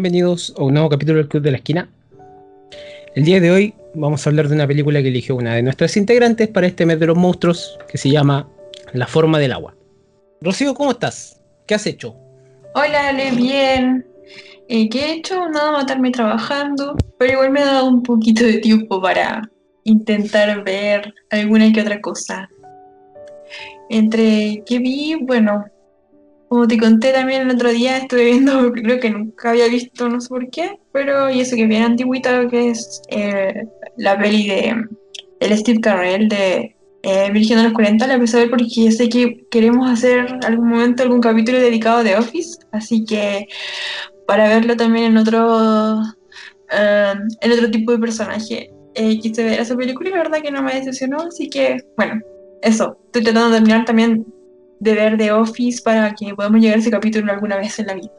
Bienvenidos a un nuevo capítulo del Club de la Esquina. El día de hoy vamos a hablar de una película que eligió una de nuestras integrantes para este mes de los monstruos, que se llama La forma del agua. Rocío, ¿cómo estás? ¿Qué has hecho? Hola, Ale, bien. Eh, ¿Qué he hecho? Nada, matarme trabajando, pero igual me ha dado un poquito de tiempo para intentar ver alguna que otra cosa. Entre que vi, bueno, como te conté también el otro día, estuve viendo, creo que nunca había visto, no sé por qué, pero y eso que bien antiguita, que es eh, la peli de el Steve Carell de eh, Virgen de los 40, la empecé a ver porque sé que queremos hacer algún momento algún capítulo dedicado The Office, así que para verlo también en otro, eh, en otro tipo de personaje. Eh, quise ver esa película y la verdad que no me decepcionó, así que bueno, eso. Estoy tratando de terminar también de ver The Office para que podamos llegar a ese capítulo alguna vez en la vida.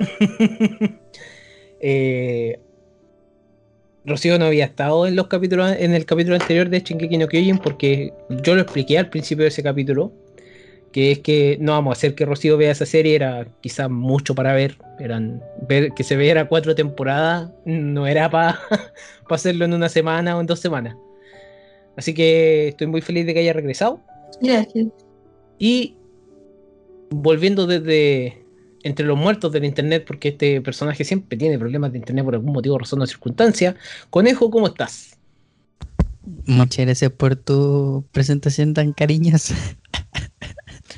eh, Rocío no había estado en los capítulos en el capítulo anterior de Shingeki no Kyojin porque yo lo expliqué al principio de ese capítulo que es que no vamos a hacer que Rocío vea esa serie, era quizás mucho para ver, eran ver que se viera cuatro temporadas, no era para hacerlo en una semana o en dos semanas. Así que estoy muy feliz de que haya regresado. Gracias. Y volviendo desde entre los muertos del internet, porque este personaje siempre tiene problemas de internet por algún motivo, razón o circunstancia. Conejo, ¿cómo estás? Muchas gracias por tu presentación tan cariñosa.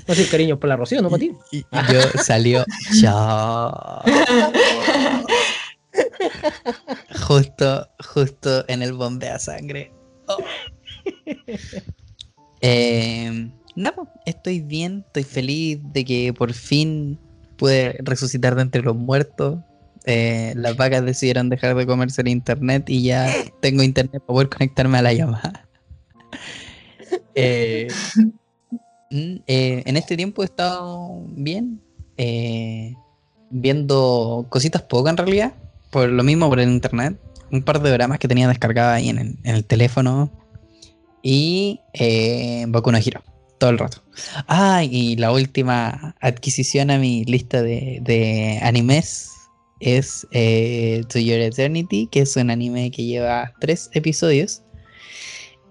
No sé, cariño por la Rocío, no para ti. Y, y yo salió chao. justo, justo en el bombea sangre. Oh. Eh, no, estoy bien, estoy feliz de que por fin pude resucitar de entre los muertos. Eh, las vacas decidieron dejar de comerse el internet y ya tengo internet para poder conectarme a la llamada. Eh, Mm, eh, en este tiempo he estado bien, eh, viendo cositas poco en realidad, por lo mismo por el internet, un par de dramas que tenía descargada ahí en el, en el teléfono y Boku no Hero, todo el rato. Ah, y la última adquisición a mi lista de, de animes es eh, To Your Eternity, que es un anime que lleva tres episodios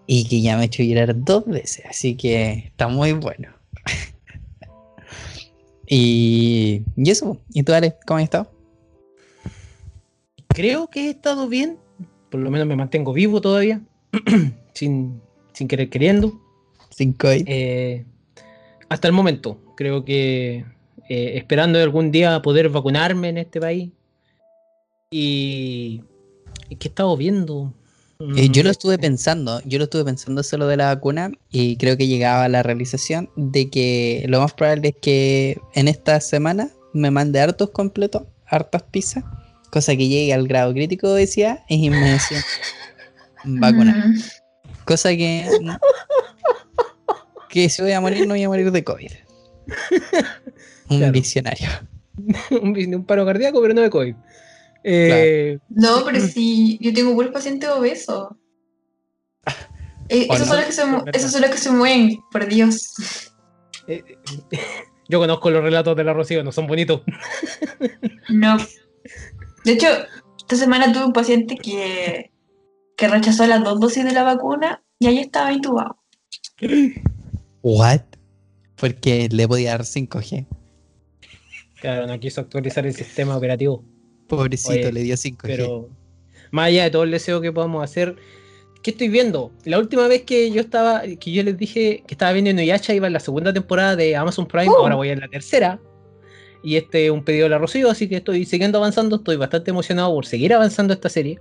y que ya me he hecho llorar dos veces, así que está muy bueno. y, y eso, ¿y tú, Ale, cómo has estado? Creo que he estado bien, por lo menos me mantengo vivo todavía, sin, sin querer queriendo. Sin COVID. Eh, hasta el momento, creo que eh, esperando algún día poder vacunarme en este país. Y, que he estado viendo. Eh, yo lo estuve pensando, yo lo estuve pensando solo de la vacuna y creo que llegaba a la realización de que lo más probable es que en esta semana me mande hartos completos, hartas pizzas, cosa que llegue al grado crítico decía y me decían vacuna. Mm. Cosa que que si voy a morir no voy a morir de COVID. Un Claro. visionario. un, un paro cardíaco, pero no de COVID. Eh, No, pero sí, yo tengo buenos pacientes obesos. Eh, ¿O esos, no? son los que se, mu- esos son los que se mueven, por Dios. eh, yo conozco los relatos de la Rocío, no son bonitos. No. De hecho, esta semana tuve un paciente que, que rechazó las dos dosis de la vacuna y ahí estaba intubado. What? Porque le podía dar 5G. Claro, no quiso actualizar el sistema operativo. Pobrecito, Oye, le dio 5G. Pero más allá de todo el deseo que podamos hacer, ¿qué estoy viendo? La última vez que yo estaba, que yo les dije que estaba viendo Inuyasha iba en la segunda temporada de Amazon Prime, Oh. ahora voy en la tercera. Y este es un pedido de la Rocío, así que estoy siguiendo avanzando, estoy bastante emocionado por seguir avanzando esta serie.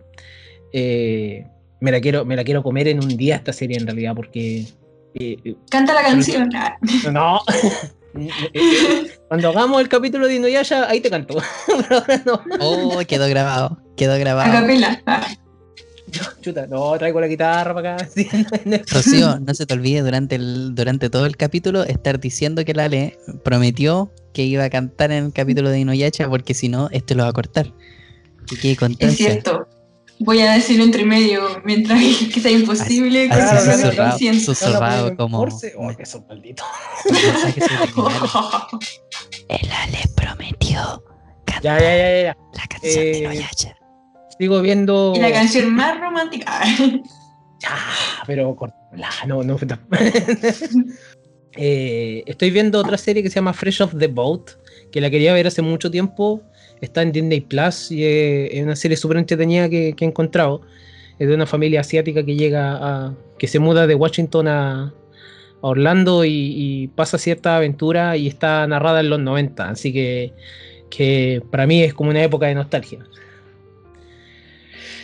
Eh, me la quiero, me la quiero comer en un día esta serie en realidad, porque eh, Canta la canción. No. Cuando hagamos el capítulo de Inuyasha, ahí te canto. Pero ahora no. Oh, quedó grabado. Quedó A grabado. capela. Ah, Chuta, no, traigo la guitarra para acá. sí, no, no. Rocío, no se te olvide durante, el, durante todo el capítulo estar diciendo que la Ale prometió que iba a cantar en el capítulo de Inoyacha porque si no, esto lo va a cortar. Y que es cierto. Voy a decirlo entre medio mientras que sea imposible. Así, así, que susurrado, diciendo. susurrado como. Oh. El Ale prometió Ya, ya, ya, ya. La canción de Eh, Voyager. Sigo viendo. Y la canción más romántica. Ya, pero cortala, no, no. Eh, estoy viendo otra serie que se llama Fresh of the Boat, que la quería ver hace mucho tiempo. Está en Disney Plus y es, una serie súper entretenida que, he encontrado. Es de una familia asiática que llega a. que se muda de Washington a, Orlando y, y pasa cierta aventura y está narrada en los 90. Así que, que para mí es como una época de nostalgia.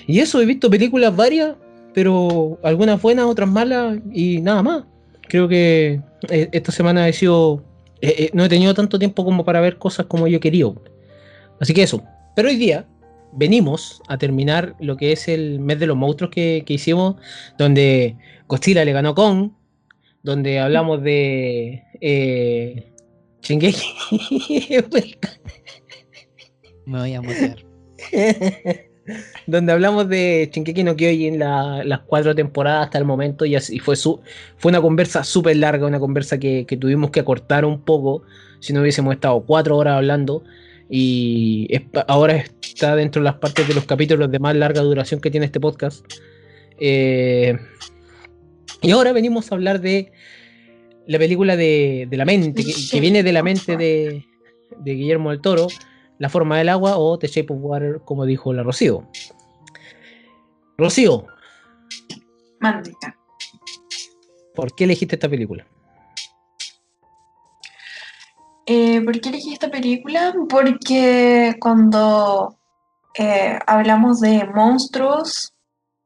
Y eso, he visto películas varias, pero algunas buenas, otras malas y nada más. Creo que eh, esta semana he sido. eh, eh, no he tenido tanto tiempo como para ver cosas como yo quería. Así que eso. Pero hoy día venimos a terminar lo que es el mes de los monstruos que, que hicimos, donde Godzilla le ganó con, donde hablamos de. Eh, Shingeki. Me voy a mutear. donde hablamos de Shinkeki no Kyojin la- las cuatro temporadas hasta el momento y así fue su fue una conversa súper larga, una conversa que, que tuvimos que acortar un poco si no hubiésemos estado cuatro horas hablando y es ahora está dentro de las partes de los capítulos de más larga duración que tiene este podcast. Eh, y ahora venimos a hablar de la película de, de la mente, que, que viene de la mente de, de Guillermo del Toro, La forma del agua o The Shape of Water, como dijo la Rocío. Rocío, Maldita. ¿por qué elegiste esta película? Eh, ¿Por qué elegí esta película? Porque cuando eh, hablamos de monstruos,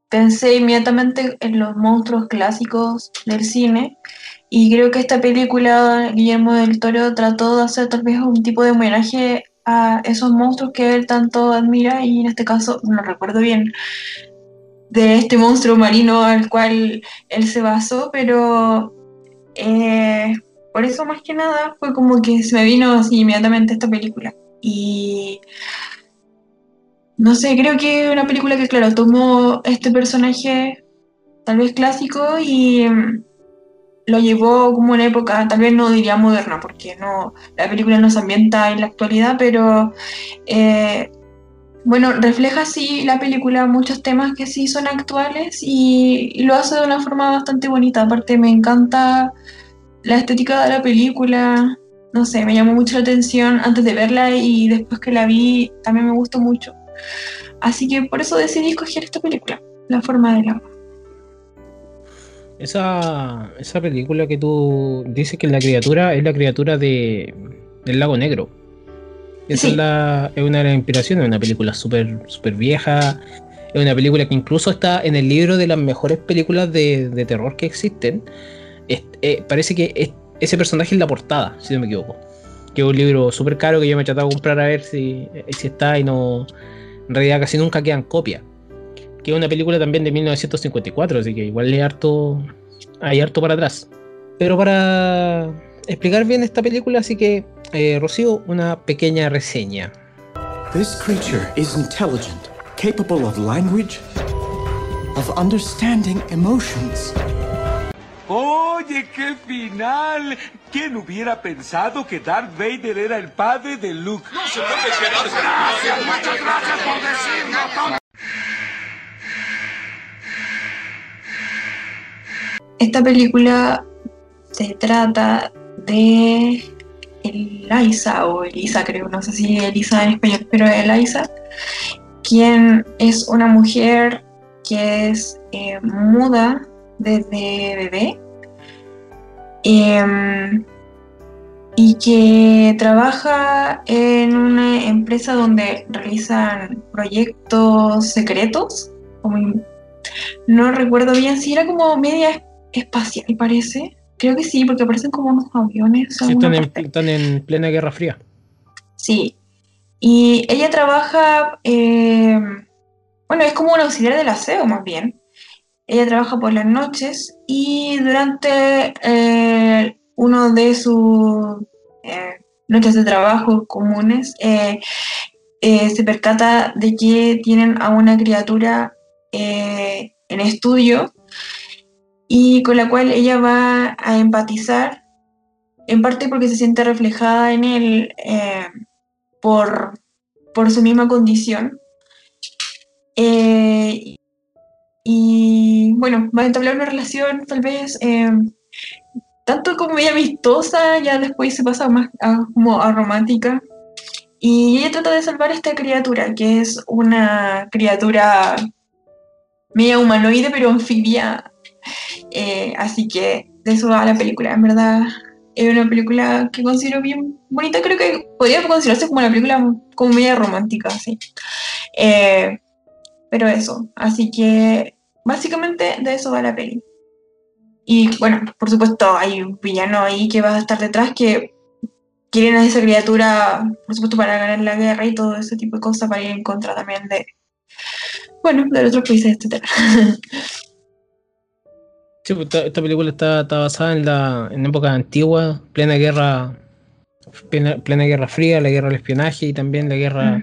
pensé inmediatamente en los monstruos clásicos del cine y creo que esta película, Guillermo del Toro trató de hacer tal vez un tipo de homenaje a esos monstruos que él tanto admira y en este caso, no recuerdo bien, de este monstruo marino al cual él se basó, pero... eh, por eso más que nada fue como que se me vino así inmediatamente esta película. Y no sé, creo que una película que, claro, tomó este personaje tal vez clásico y mm, lo llevó como una época, tal vez no diría moderna, porque no, la película no se ambienta en la actualidad, pero eh, bueno, refleja sí la película muchos temas que sí son actuales y lo hace de una forma bastante bonita. Aparte me encanta la estética de la película, no sé, me llamó mucho la atención antes de verla y después que la vi también me gustó mucho. Así que por eso decidí escoger esta película, La forma del agua. Esa, esa película que tú dices que la criatura es la criatura de, del lago negro. Esa Sí. es, la, es una de las inspiraciones, es una película súper súper vieja. Es una película que incluso está en el libro de las mejores películas de, de terror que existen. Eh, parece que es- ese personaje es la portada, si no me equivoco. Que es un libro súper caro que yo me he tratado de comprar a ver si, eh, si está y no. En realidad casi nunca quedan copias. Que es una película también de 1954, así que igual hay harto, hay harto para atrás. Pero para explicar bien esta película, así que, eh, Rocío, una pequeña reseña. This creature is intelligent, capable of language, of understanding emotions. Oye, qué final. ¿Quién hubiera pensado que Darth Vader era el padre de Luke? No se puede Gracias, muchas gracias por decirlo. Esta película se trata de Eliza o Elisa, creo, no sé si Elisa en español, pero Eliza, quien es una mujer que es eh, muda desde bebé em, y que trabaja en una empresa donde realizan proyectos secretos, como no recuerdo bien si era como media espacial, parece. Creo que sí, porque aparecen como unos aviones. Sí, están, en, parte. están en plena Guerra Fría. Sí. Y ella trabaja, eh, bueno, es como un auxiliar del aseo más bien. Ella trabaja por las noches y durante eh, uno de sus eh, noches de trabajo comunes eh, eh, se percata de que tienen a una criatura en estudio y con la cual ella va a empatizar, en parte porque se siente reflejada en él por por su misma condición. Y bueno, va a entablar una relación tal vez eh, tanto como muy amistosa, ya después se pasa más a, como a romántica. Y ella trata de salvar a esta criatura, que es una criatura media humanoide, pero anfibia. Eh, así que de eso va la película. En verdad, es una película que considero bien bonita. Creo que podría considerarse como una película como media romántica, sí. Eh, pero eso, así que básicamente de eso va la peli. Y bueno, por supuesto, hay un villano ahí que va a estar detrás que quieren a esa criatura, por supuesto, para ganar la guerra y todo ese tipo de cosas, para ir en contra también de, bueno, de otros países, etc. Sí, pues, esta, película está, basada en la en época antigua, plena guerra, plena, guerra fría, la guerra del espionaje y también la guerra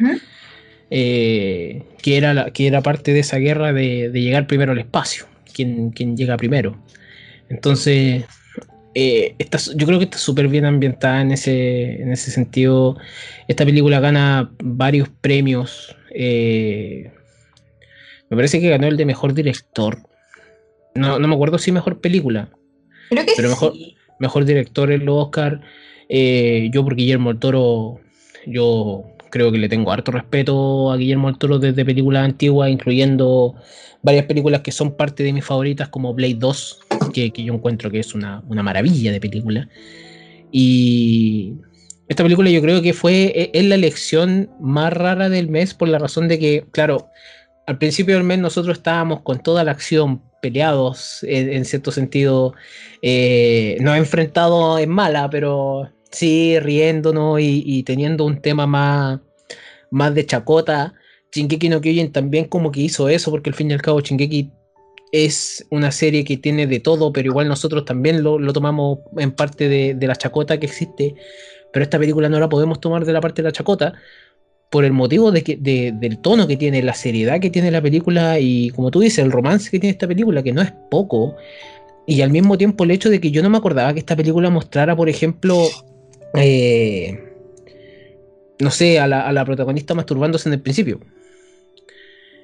eh, que era la, que era parte de esa guerra de, llegar primero al espacio, quien, quien llega primero. Entonces, eh, yo creo que está súper bien ambientada en ese, en ese sentido. Esta película gana varios premios. Eh, me parece que ganó el de mejor director no, no me acuerdo si mejor película. Creo que pero mejor, mejor director en los Oscar. Eh, yo por Guillermo del Toro, yo creo que le tengo harto respeto a Guillermo del desde películas antiguas, incluyendo varias películas que son parte de mis favoritas, como Blade 2, que, yo encuentro que es una, maravilla de película. Y esta película yo creo que fue, e, es la elección más rara del mes por la razón de que, claro, al principio del mes nosotros estábamos con toda la acción peleados en, cierto sentido, eh, no enfrentado en mala, pero sí riéndonos y, teniendo un tema más, más de chacota. Shingeki no Kyojin también como que hizo eso, porque al fin y al cabo Shingeki es una serie que tiene de todo, pero igual nosotros también lo, tomamos en parte de, de, la chacota que existe, pero esta película no la podemos tomar de la parte de la chacota, por el motivo de que, del tono que tiene, la seriedad que tiene la película y como tú dices, el romance que tiene esta película, que no es poco, y al mismo tiempo el hecho de que yo no me acordaba que esta película mostrara, por ejemplo, eh, no sé, a la, protagonista masturbándose en el principio.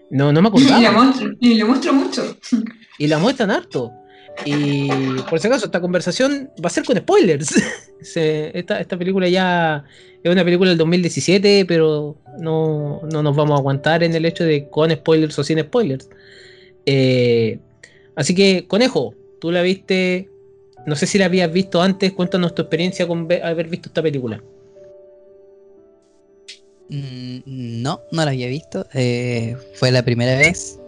No, no me acordaba. Y la muestra, y la muestra mucho. Y la muestran harto. Y por si acaso, esta conversación va a ser con spoilers. esta, esta, película ya es una película del 2017, pero no, nos vamos a aguantar en el hecho de con spoilers o sin spoilers. Eh, así que, Conejo, tú la viste, no sé si la habías visto antes, cuéntanos tu experiencia con haber visto esta película. Mm, no, no la había visto. Eh, fue la primera vez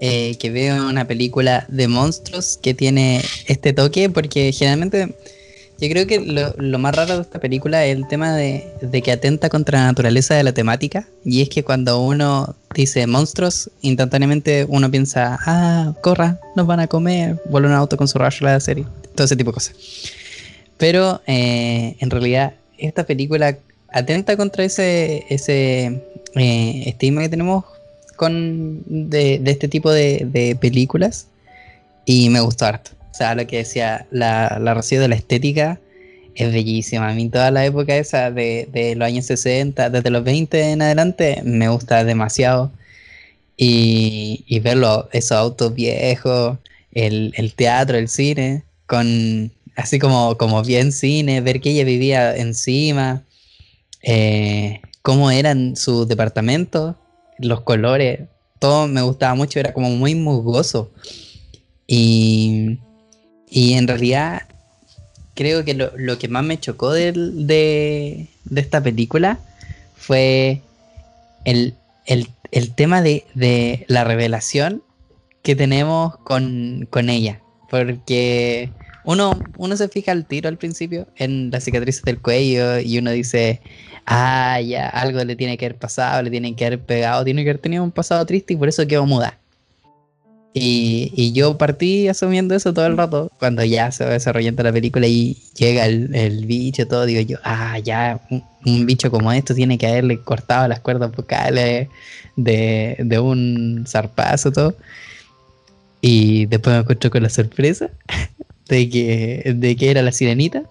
eh, que veo una película de monstruos que tiene este toque, porque generalmente yo creo que lo, más raro de esta película es el tema de, que atenta contra la naturaleza de la temática, y es que cuando uno dice monstruos, instantáneamente uno piensa, ah, corra, nos van a comer, vuelve un auto con su rayo la serie, todo ese tipo de cosas. Pero eh, en realidad esta película atenta contra ese, ese eh, estigma que tenemos con de, este tipo de, películas y me gustó harto. O sea, lo que decía, la, la Rocío de la estética es bellísima. A mí toda la época esa de, de, los años 60, desde los 20 en adelante, me gusta demasiado. Y, y ver esos autos viejos, el, el, teatro, el cine, con así como, como bien cine, ver que ella vivía encima, eh, cómo eran sus departamentos, los colores, todo me gustaba mucho, era como muy musgoso. Y, y en realidad creo que lo, que más me chocó de, de, esta película fue el, tema de, la revelación que tenemos con, con ella. Porque uno, uno se fija al tiro al principio en las cicatrices del cuello y uno dice, ah, ya, algo le tiene que haber pasado, le tiene que haber pegado, tiene que haber tenido un pasado triste y por eso quedó muda. Y, yo partí asumiendo eso todo el rato, cuando ya se va desarrollando la película y llega el, bicho, todo, digo yo, ah, ya, un, bicho como esto tiene que haberle cortado las cuerdas vocales de, de un zarpazo, todo. Y después me encuentro con la sorpresa de que, de que era la sirenita.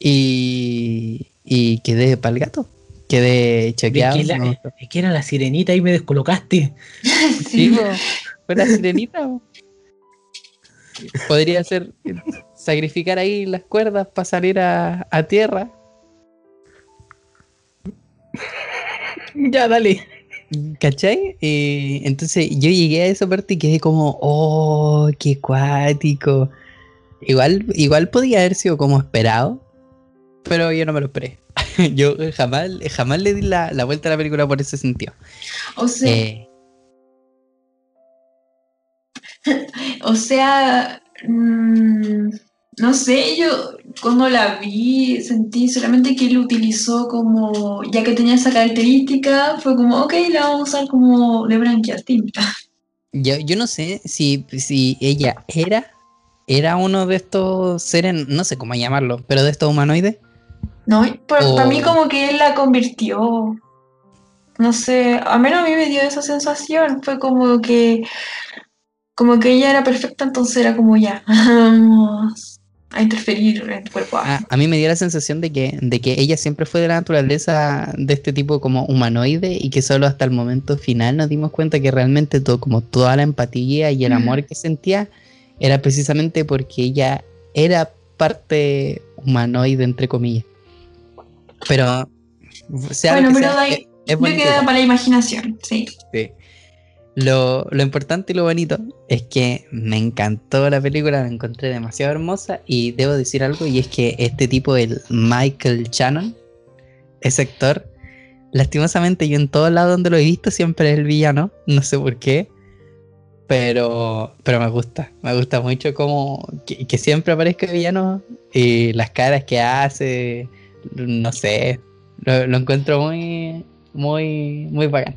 Y, y quedé para el gato. quedé Es chequeado. que, la- me gustó. es que era la sirenita y me descolocaste. Sí, Sí. La sirenita. po. Podría ser sacrificar ahí las cuerdas para salir a, a tierra. Ya, dale. ¿Cachai? Eh, entonces yo llegué a esa parte y quedé como, oh, qué cuático. Igual, igual podía haber sido como esperado, pero yo no me lo esperé. yo jamás, jamás le di la, la vuelta a la película por ese sentido. O sea, Eh, o sea, mm, no sé, yo cuando la vi sentí solamente que él utilizó como, ya que tenía esa característica, fue como, ok, la vamos a usar como de branquias tinta. yo, yo no sé si, si ella era, era uno de estos seres, no sé cómo llamarlo, pero de estos humanoides. No, por- O- para mí como que él la convirtió. No sé, a menos a mí me dio esa sensación. Fue como que, como que ella era perfecta, entonces era como ya, vamos a interferir en tu cuerpo. A, a mí me dio la sensación de que, de que ella siempre fue de la naturaleza de este tipo como humanoide y que solo hasta el momento final nos dimos cuenta que realmente todo, como toda la empatía y el amor que sentía era precisamente porque ella era parte humanoide entre comillas. Pero sea Bueno, pero sea, ahí- es- es Yo queda para la imaginación, sí. Sí. Lo, lo importante y lo bonito es que me encantó la película, la encontré demasiado hermosa y debo decir algo y es que este tipo, el Michael Shannon, ese actor, lastimosamente yo en todos lados donde lo he visto siempre es el villano, no sé por qué, pero, pero me gusta, me gusta mucho como que, siempre aparezca el villano y las caras que hace, no sé, lo, lo encuentro muy, muy, muy bacán.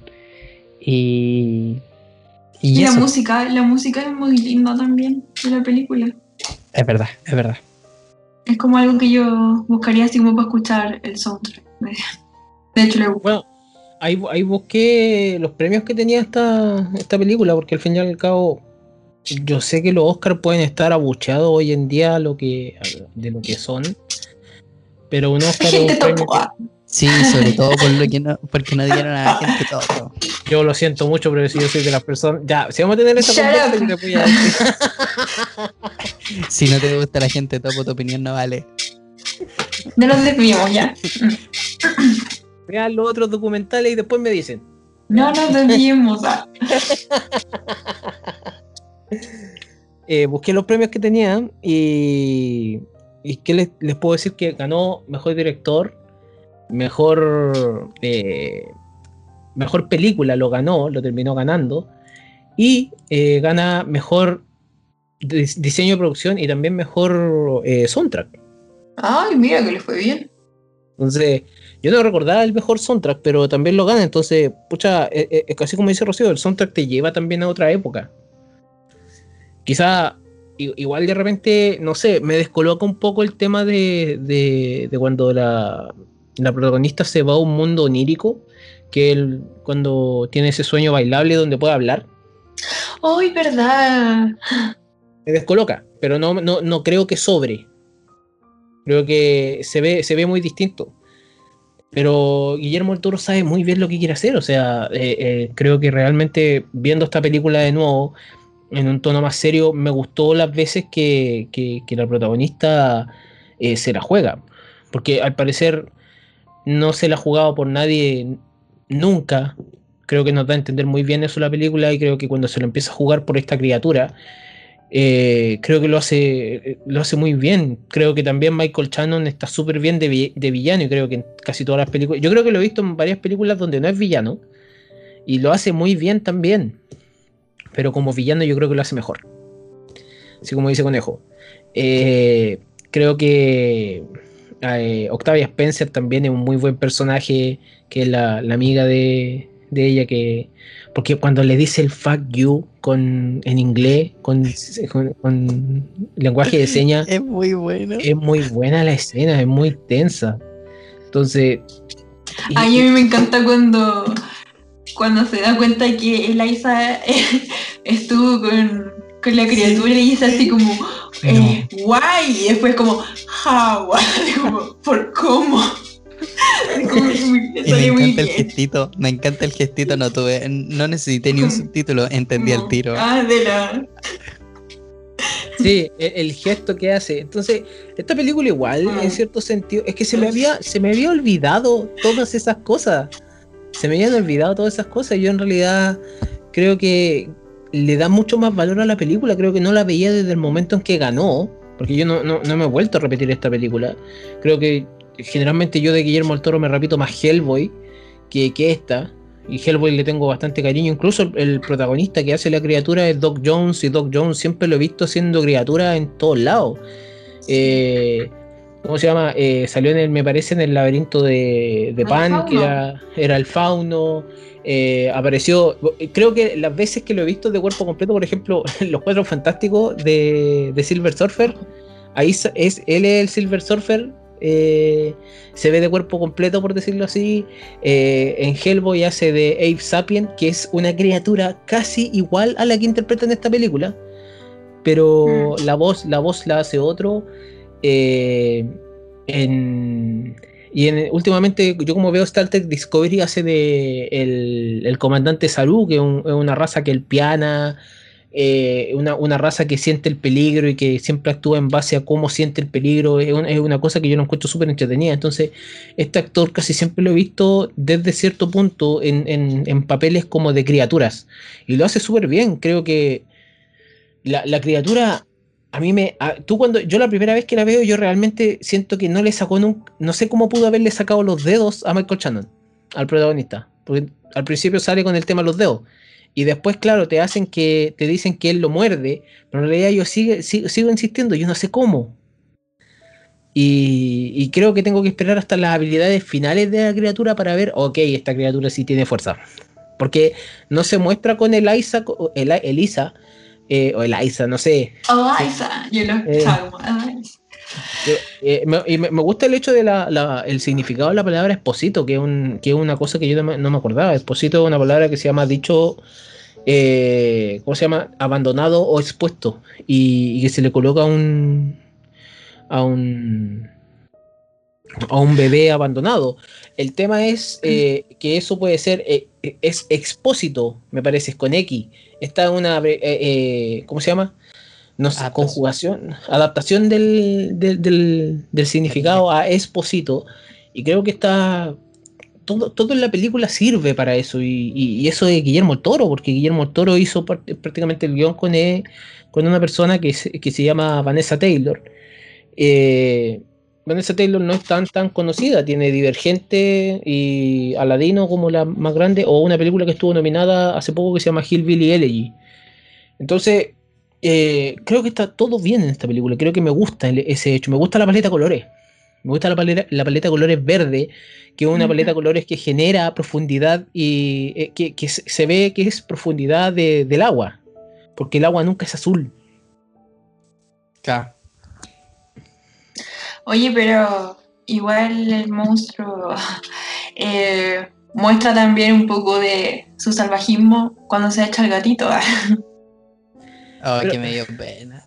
Y, y Y la música, la música es muy linda también de la película. es verdad, es verdad. Es como algo que yo buscaría así como para escuchar el soundtrack. De, hecho, le busco. Bueno, ahí, ahí busqué los premios que tenía esta, esta película, porque al fin y al cabo, yo sé que los Oscars pueden estar abucheados hoy en día lo que, de lo que son. Pero un Oscar es un Gente premio que-. Sí, sobre todo por lo que no, porque no dieron a la gente todo. yo lo siento mucho, pero si yo soy de las personas. Ya, si vamos a tener esa Shut conversa, up. yo les voy a decir. Si no te gusta la gente topo, tu opinión no vale. No nos desviemos ya. Vean los otros documentales y después me dicen. No nos desviemos. Eh, busqué los premios que tenía y. ¿Y qué les, les puedo decir? Que ganó mejor director, mejor. eh, mejor película lo ganó, lo terminó ganando. Y eh, gana mejor dis- diseño de producción y también mejor eh, soundtrack. Ay, mira que le fue bien. Entonces, yo no recordaba el mejor soundtrack, pero también lo gana. Entonces, pucha, es casi como dice Rocío, el soundtrack te lleva también a otra época. Quizá, igual de repente, no sé, me descoloca un poco el tema de, de- de cuando la, la protagonista se va a un mundo onírico, que él, cuando tiene ese sueño bailable donde puede hablar, Ay, verdad. me descoloca, pero no, no, no creo que sobre. Creo que se ve, se ve muy distinto. Pero Guillermo del Toro sabe muy bien lo que quiere hacer. O sea, eh, eh, creo que realmente viendo esta película de nuevo, en un tono más serio, me gustó las veces que, que- que la protagonista eh, se la juega. Porque al parecer no se la ha jugado por nadie nunca. Creo que nos da a entender muy bien eso la película y creo que cuando se lo empieza a jugar por esta criatura, eh, creo que lo hace, lo hace muy bien. Creo que también Michael Shannon está súper bien de, de villano y creo que en casi todas las películas. Yo creo que lo he visto en varias películas donde no es villano y lo hace muy bien también. Pero como villano yo creo que lo hace mejor. Así como dice Conejo. Eh, creo que eh, Octavia Spencer también es un muy buen personaje, que es la, la amiga de, de ella que... Porque cuando le dice el fuck you con, en inglés, con, con- con lenguaje de señas, Es muy bueno. es muy buena la escena, es muy tensa. Entonces... y- Ay, a mí me encanta cuando, cuando se da cuenta que Eliza eh, estuvo con, con la criatura y es así como, eh, guay, y después como, how, así como, ¿por cómo? Como muy- me encanta el gestito, me encanta el gestito, no tuve, no necesité ni un subtítulo, entendí al tiro. Ah, de la. Sí, el, el gesto que hace. Entonces, esta película igual, Ah. en cierto sentido, es que se me había, se me había olvidado todas esas cosas. Se me habían olvidado todas esas cosas. Yo en realidad creo que le da mucho más valor a la película. Creo que no la veía desde el momento en que ganó. Porque yo no, no, no me he vuelto a repetir esta película. Creo que generalmente yo de Guillermo del Toro me repito más Hellboy que, que esta. Y Hellboy le tengo bastante cariño. Incluso el, el protagonista que hace la criatura es Doc Jones. Y Doc Jones siempre lo he visto siendo criatura en todos lados. Eh, ¿Cómo se llama? Eh, salió en el, me parece, en el laberinto de, de Pan, que era el fauno. Eh, apareció, creo que las veces que lo he visto de cuerpo completo, por ejemplo, en Los Cuatro Fantásticos de, de Silver Surfer, ahí es, él es el Silver Surfer, eh, se ve de cuerpo completo, por decirlo así. Eh, en Hellboy hace de Ape Sapien, que es una criatura casi igual a la que interpreta en esta película, pero la voz, la voz la hace otro. Eh, en, y en, últimamente, yo como veo Star Trek Discovery, hace de el, el comandante Saru, que es, un- una raza que el piana, eh, una, una raza que siente el peligro y que siempre actúa en base a cómo siente el peligro. Es una, es una cosa que yo lo encuentro súper entretenida. Entonces, este actor casi siempre lo he visto desde cierto punto en, en- en papeles como de criaturas. Y lo hace súper bien. Creo que la, la criatura a mí me. tú cuando. Yo la primera vez que la veo, yo realmente siento que no le sacó nunca. No sé cómo pudo haberle sacado los dedos a Michael Shannon, al protagonista. Porque al principio sale con el tema de los dedos. Y después, claro, te hacen que. Te dicen que él lo muerde. Pero en realidad yo sigue, sigo, sigo insistiendo, yo no sé cómo. Y, y creo que tengo que esperar hasta las habilidades finales de la criatura para ver, ok, esta criatura sí tiene fuerza. Porque no se muestra con Eliza, co- Eli- Elisa, eh, o Eliza, no sé, Eliza, yo lo Eh. Eliza. Eh, me, y me- me gusta el hecho de la, la- el significado de la palabra esposito, que es, un, que es una cosa que yo no me, no me acordaba. Esposito es una palabra que se llama dicho, eh, ¿cómo se llama? Abandonado o expuesto. Y, y que se le coloca un, a un, a un bebé abandonado. El tema es eh, que eso puede ser, eh, es expósito, me parece, es con X. Está en una, eh, ¿cómo se llama? No sé, Adaptación. conjugación, adaptación del, del, del- del significado a exposito. Y creo que está. Todo, todo en la película sirve para eso. Y, y- y eso de Guillermo Toro, porque Guillermo Toro hizo prácticamente el guion con, con una persona que se, que se llama Vanessa Taylor. Eh, Vanessa Taylor no es tan, tan conocida. Tiene Divergente y Aladino como la más grande, o una película que estuvo nominada hace poco que se llama Hillbilly Elegy. Entonces, eh, creo que está todo bien en esta película. Creo que me gusta el- ese hecho. Me gusta la paleta de colores. Me gusta la paleta, la paleta de colores verde, que es una paleta de colores que genera profundidad y eh, que, que se se ve que es profundidad de- del agua. Porque el agua nunca es azul. Claro. Oye, pero igual el monstruo eh, muestra también un poco de su salvajismo cuando se echa el gatito. Oh, Pero- que me dio pena.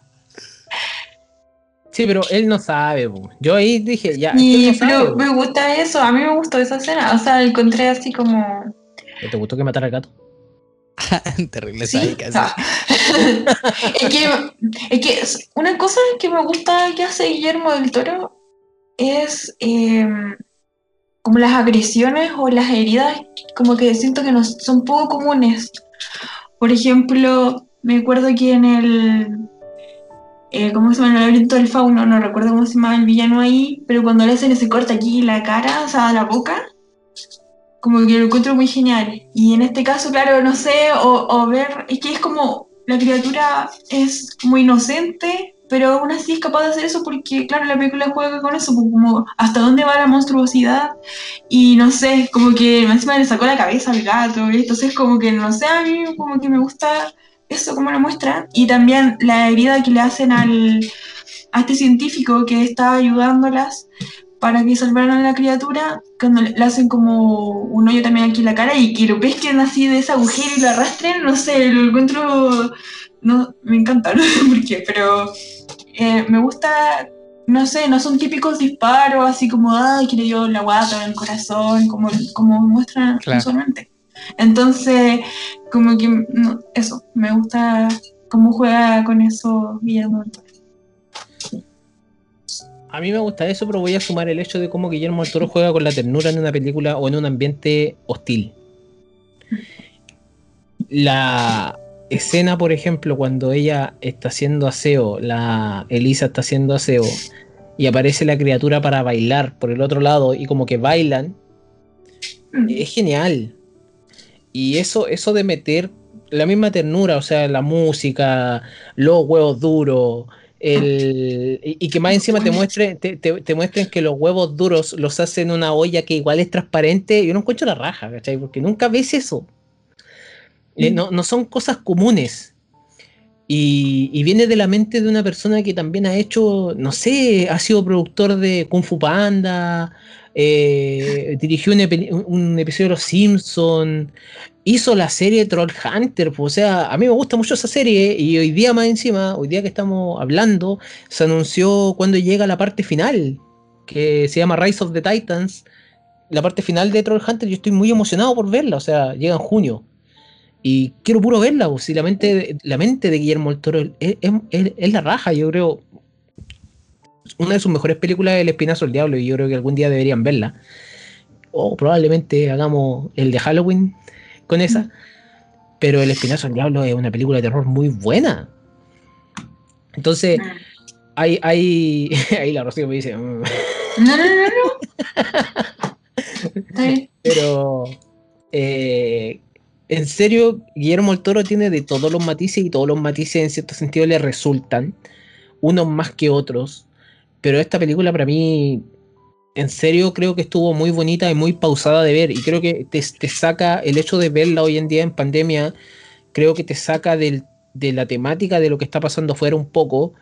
Sí, pero él no sabe. po. Yo ahí dije, ya. Y no sabe, pero me gusta eso, a mí me gustó esa escena, o sea, encontré así como... ¿Te gustó que matara al gato? Terrible Sí. sádica, es, que, es que una cosa que me gusta que hace Guillermo del Toro es eh, como las agresiones o las heridas, como que siento que no, son poco comunes. Por ejemplo, me acuerdo que en el... eh, ¿Cómo se llama? El laberinto del fauno, no recuerdo cómo se llamaba el villano ahí, pero cuando le hacen ese corte aquí la cara, o sea, la boca, como que lo encuentro muy genial. Y en este caso, claro, no sé, o, ver, es que es como la criatura es muy inocente, pero aún así es capaz de hacer eso porque, claro, la película juega con eso, pues, como hasta dónde va la monstruosidad. Y no sé, como que encima le sacó la cabeza al gato, y entonces como que, no sé, a mí como que me gusta eso como lo muestra. Y también la herida que le hacen al, a este científico que está ayudándolas para que salvaran a la criatura, cuando le hacen como un hoyo también aquí en la cara y que lo pesquen así de ese agujero y lo arrastren, no sé, lo encuentro, no, me encanta, no sé por qué, pero eh, me gusta no sé, no son típicos disparos así como, ay, que le dio la guata en el corazón, como, como muestran Claro. usualmente. Entonces, como que no, eso, me gusta cómo juega con eso Guillermo del. A mí me gusta eso, pero voy a sumar el hecho de cómo Guillermo del juega con la ternura en una película o en un ambiente hostil. La escena, por ejemplo, cuando ella está haciendo aseo, la Elisa está haciendo aseo y aparece la criatura para bailar por el otro lado y como que bailan, es genial. Y eso, eso de meter la misma ternura, o sea, la música, los huevos duros, el, y que más encima te muestre, te, te- te muestren que los huevos duros los hacen en una olla que igual es transparente, yo no encuentro la raja, ¿cachai? Porque nunca ves eso. Eh, no, no son cosas comunes. Y, y viene de la mente de una persona que también ha hecho, no sé, ha sido productor de Kung Fu Panda, eh, dirigió un, un episodio de Los Simpsons, hizo la serie Troll Hunter, pues, o sea, a mí me gusta mucho esa serie y hoy día más encima, hoy día que estamos hablando, se anunció cuando llega la parte final, que se llama Rise of the Titans, la parte final de Troll Hunter, yo estoy muy emocionado por verla, o sea, llega en junio. Y quiero puro verla, pues, la mente, la mente de Guillermo del Toro es- es la raja, yo creo. Una de sus mejores películas es El Espinazo del Diablo, y yo creo que algún día deberían verla. O probablemente hagamos el de Halloween con esa. Pero El Espinazo del Diablo es una película de terror muy buena. Entonces, hay, hay, ahí la Rocío me dice, "Mm". No, no, no, no. Pero eh, en serio, Guillermo el Toro tiene de todos los matices y todos los matices en cierto sentido le resultan, unos más que otros, pero esta película para mí, en serio, creo que estuvo muy bonita y muy pausada de ver y creo que te, te saca el hecho de verla hoy en día en pandemia, creo que te saca del- de la temática de lo que está pasando fuera un poco,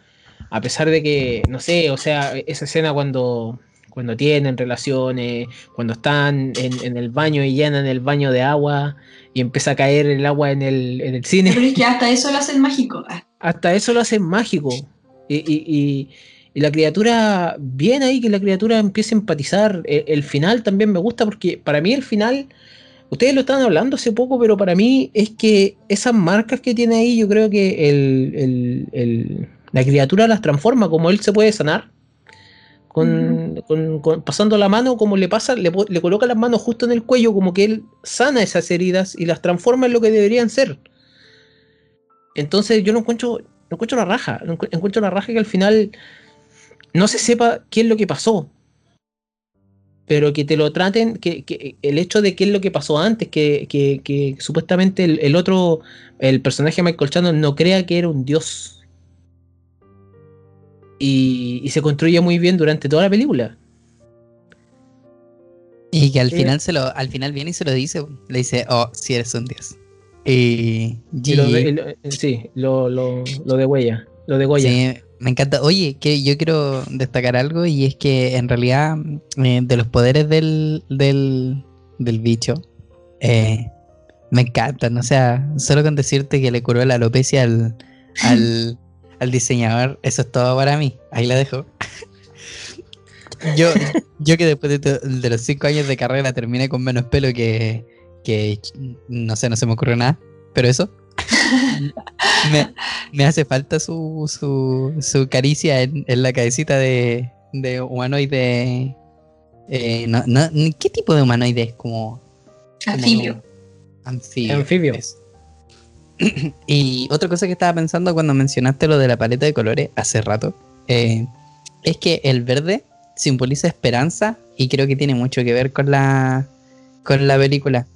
a pesar de que, no sé, o sea, esa escena cuando... Cuando tienen relaciones, cuando están en, en el baño y llenan el baño de agua y empieza a caer el agua en el, en el cine. Pero es que hasta eso lo hacen mágico. Hasta eso lo hacen mágico. Y, y- y- y la criatura, bien ahí que la criatura empiece a empatizar. El, el final también me gusta porque para mí el final, ustedes lo estaban hablando hace poco, pero para mí es que esas marcas que tiene ahí, yo creo que el- el- la criatura las transforma, como él se puede sanar. Con, con- con- pasando la mano, como le pasa, le, le coloca las manos justo en el cuello, como que él sana esas heridas y las transforma en lo que deberían ser. Entonces yo no encuentro, no encuentro la raja, no encuentro la raja que al final no se sepa qué es lo que pasó. Pero que te lo traten, que, que el hecho de qué es lo que pasó antes, que, que- que supuestamente el, el otro, el personaje Michael Shannon no crea que era un dios. Y, y se construye muy bien durante toda la película. Y que al Sí. final se lo, al final viene y se lo dice, le dice, oh, si eres un dios. Y, Y lo de- GG. el- sí, lo, lo, lo de huella, lo de Goya. Sí, me encanta. Oye, que yo quiero destacar algo y es que en realidad eh, de los poderes del, del, del bicho eh, me encantan. O sea, solo con decirte que le curó la alopecia al, al, al diseñador, eso es todo para mí. Ahí la dejo. Yo, yo que después de, de los cinco años de carrera terminé con menos pelo que, que no sé, no se me ocurre nada, pero eso. Me, me hace falta su, su, su caricia en, en la cabecita de, de humanoide. eh, no, no, ni- ¿Qué tipo de humanoide es? Como. como Anfibio. Anfibio. Anfibio. y otra cosa que estaba pensando cuando mencionaste lo de la paleta de colores hace rato eh, es que el verde simboliza esperanza y creo que tiene mucho que ver con la con la película.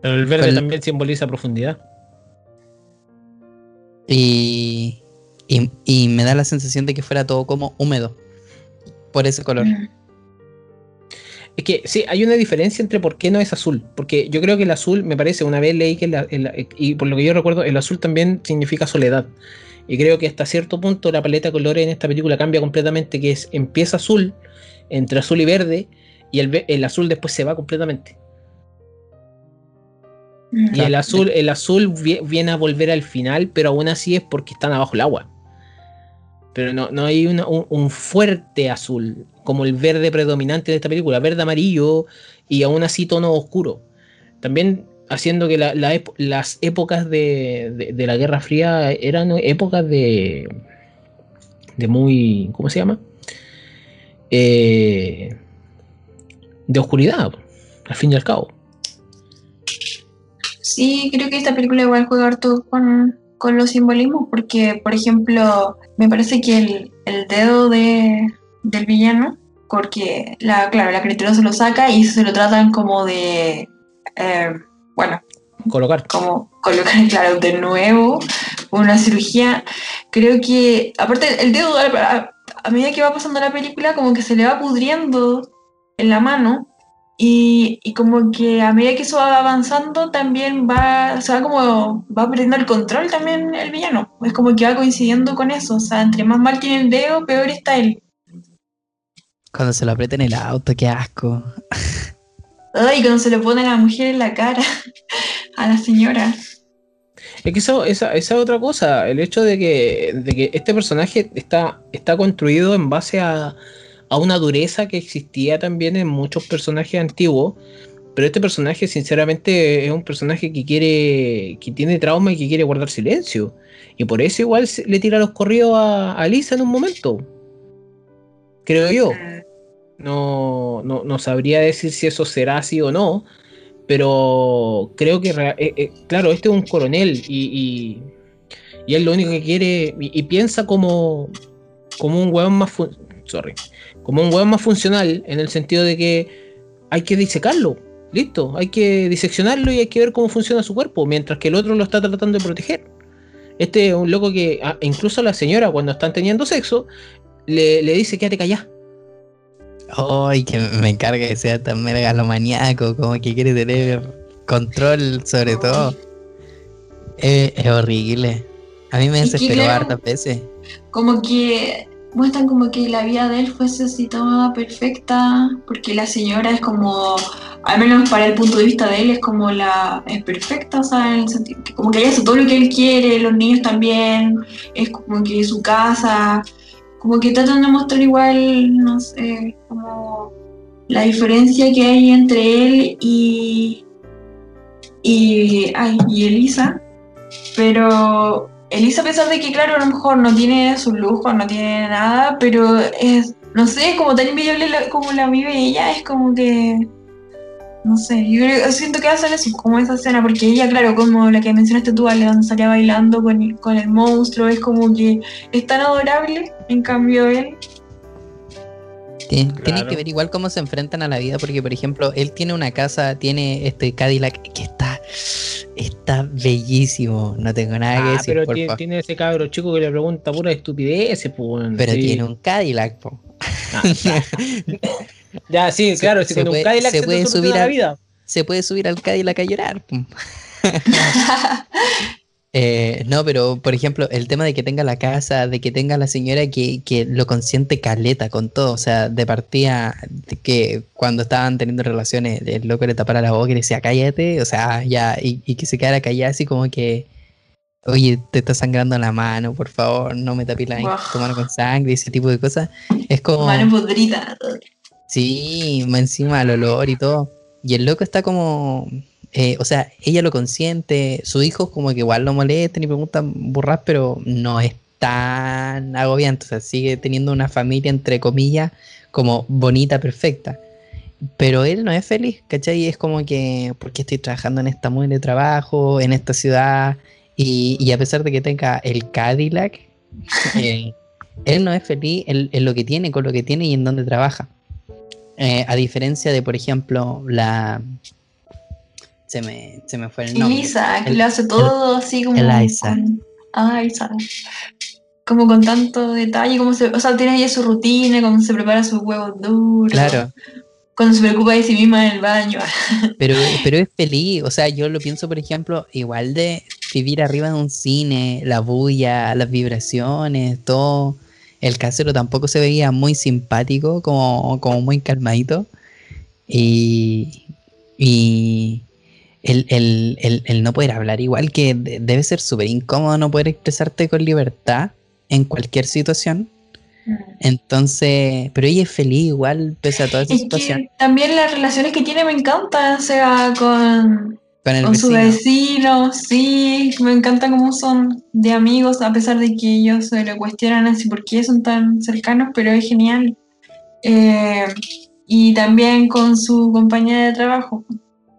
Pero el verde Con- también simboliza profundidad. Y, y, y me da la sensación de que fuera todo como húmedo por ese color. Mm. Es que sí, hay una diferencia entre por qué no es azul. Porque yo creo que el azul, me parece, una vez leí que, la- el- y por lo que yo recuerdo, el azul también significa soledad. Y creo que hasta cierto punto la paleta de colores en esta película cambia completamente, que es empieza azul, entre azul y verde, y el, el azul después se va completamente. Y el azul, el azul vi- viene a volver al final, pero aún así es porque están abajo el agua. pero no, no hay una- un, un fuerte azul, como el verde predominante de esta película, verde amarillo y aún así tono oscuro. También haciendo que la- las épocas de, de- de la Guerra Fría eran épocas de, de muy, ¿cómo se llama? Eh, de oscuridad, al fin y al cabo. Sí, creo que esta película igual juega harto con, con los simbolismos, porque, por ejemplo, me parece que el, el dedo de, del villano, porque, la, claro, la criatura se lo saca y se lo tratan como de, eh, bueno, Colocar. como colocar, claro, de nuevo una cirugía. Creo que, aparte, el dedo, a, a- a medida que va pasando la película, como que se le va pudriendo en la mano. Y, y como que a medida que eso va avanzando, también va, se va como, va perdiendo el control también el villano. Es como que va coincidiendo con eso. O sea, entre más mal tiene el dedo, peor está él. Cuando se lo aprieta en el auto, qué asco. Ay, cuando se le pone a la mujer en la cara, a la señora. Es que eso, esa, esa es otra cosa, el hecho de que, de que este personaje está, está construido en base a, a una dureza que existía también en muchos personajes antiguos, pero este personaje sinceramente es un personaje que quiere, que tiene trauma y que quiere guardar silencio, y por eso igual le tira los corridos a, Lisa en un momento, creo yo. No, no, no sabría decir si eso será así o no, pero creo que, eh, eh, claro, este es un coronel y, y, él lo único que quiere y, piensa como, como un hueón más, sorry, como un hueón más funcional en el sentido de que hay que disecarlo, listo, hay que diseccionarlo y hay que ver cómo funciona su cuerpo, mientras que el otro lo está tratando de proteger. Este es un loco que ah, incluso a la señora cuando están teniendo sexo le, le dice quédate callá. Ay, que me encarga que sea tan megalomaníaco, como que quiere tener control sobre todo. Eh, es horrible. A mí me desesperó claro, hartas veces. como que muestran como que la vida de él fuese así toda perfecta, porque la señora es como, al menos para el punto de vista de él, es como la, es perfecta, o sea, como que ella hace todo lo que él quiere, los niños también, es como que su casa, como que tratan de mostrar igual, no sé, como la diferencia que hay entre él y, y, ay, y Elisa, pero Elisa, a pesar de que, claro, a lo mejor no tiene sus lujos, no tiene nada, pero es, no sé, es como tan inviable la- como la vive ella, es como que, no sé, yo creo- siento que va a ser eso, como esa escena, porque ella, claro, como la que mencionaste tú, Ale, donde salía bailando con, el- con el monstruo, es como que es tan adorable, en cambio él, Tien- Tiene Claro. que ver igual cómo se enfrentan a la vida, porque por ejemplo, él tiene una casa, tiene este Cadillac que está, está bellísimo. No tengo nada que Ah, decir, pero por tiene, tiene ese cabro chico que le pregunta pura estupidez, pues. Pero sí. tiene un Cadillac, po. Ah, Ya, sí, Se- claro, si se con puede- un Cadillac se se, puede subir la a- vida. Se puede subir al Cadillac a llorar. Eh, no, pero por ejemplo, el tema de que tenga la casa, de que tenga la señora que, que lo consiente caleta con todo, o sea, de partida de que cuando estaban teniendo relaciones, el loco le tapara la boca y le decía cállate, o sea, ya, y, y que se quedara callada así como que, oye, te está sangrando la mano, por favor, no me tapes la tu mano con sangre, ese tipo de cosas. Es como... mano podrida. Sí, encima el olor y todo. Y el loco está como. Eh, o sea, ella lo consiente, sus hijos como que igual lo molestan y preguntan burras, pero no es tan agobiante. O sea, sigue teniendo una familia, entre comillas, como bonita, perfecta. Pero él no es feliz, ¿cachai? Es como que, ¿por qué estoy trabajando en esta muy de trabajo, en esta ciudad? Y, a pesar de que tenga el Cadillac, eh, él no es feliz en, en lo que tiene, con lo que tiene y en donde trabaja. Eh, a diferencia de, por ejemplo, la. Se me, se me fue el nombre. Elisa, que El- lo hace todo así como. Elisa. con- Ah. Como con tanto detalle, como se, o sea, tiene ella su rutina, cómo se prepara sus huevos duros. Claro, Cuando se preocupa de sí misma en el baño. pero, pero es feliz. O sea, yo lo pienso, por ejemplo, igual de vivir arriba de un cine, la bulla, las vibraciones, todo. El casero tampoco se veía muy simpático, como, como muy calmadito. Y, y el, el- el- el no poder hablar, igual que de- debe ser súper incómodo no poder expresarte con libertad. en cualquier situación. Mm. Entonces, pero ella es feliz igual, pese a toda esa Es situación. también las relaciones que tiene me encantan, o sea, con, Con el con su vecino. vecino, sí, me encanta cómo son de amigos, a pesar de que ellos se lo cuestionan así, por qué son tan cercanos, pero es genial. Eh, y también con su compañera de trabajo,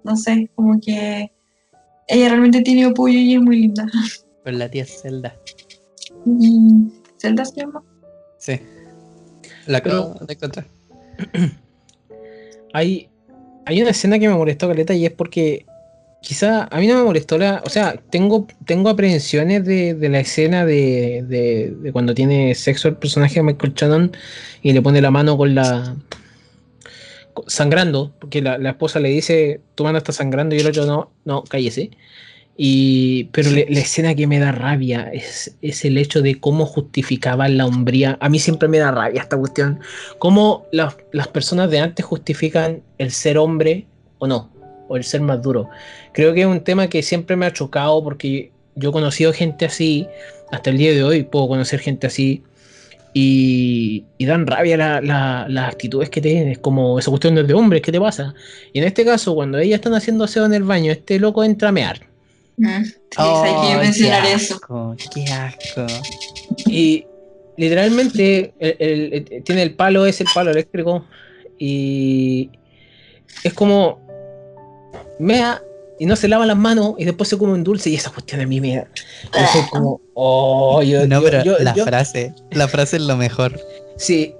no sé, como que ella realmente tiene apoyo y es muy linda. Con la tía Zelda. Y Zelda se llama. Sí. La Pero- acabo de encontrar. Hay, hay una escena que me molestó, Caleta, y es porque quizá a mí no me molestó la. O sea, tengo, tengo aprehensiones de, de la escena de, de- de cuando tiene sexo el personaje de Michael Shannon y le pone la mano con la. Sangrando, porque la, la esposa le dice, tu mano está sangrando, y el otro no, no, cállese. Y, pero la escena que me da rabia es, es el hecho de cómo justificaban la hombría. A mí siempre me da rabia esta cuestión cómo las, las personas de antes justifican el ser hombre o no, o el ser más duro. Creo que es un tema que siempre me ha chocado porque yo he conocido gente así, hasta el día de hoy puedo conocer gente así, y, y dan rabia la- la- las actitudes que tienen, es como esa cuestión de hombres, ¿qué te pasa? Y en este caso, cuando ellas están haciendo aseo en el baño, este loco entra a mear. Mm, Sí, hay que Oh, mencionar qué eso. asco, Qué asco. Y literalmente el- el- el- tiene el palo, es el palo eléctrico. Y es como mea y no se lava las manos y después se come un dulce y esa cuestión a mí me. Yo soy como, oh, yo, No, yo- pero yo- la yo- frase, la frase es lo mejor. sí,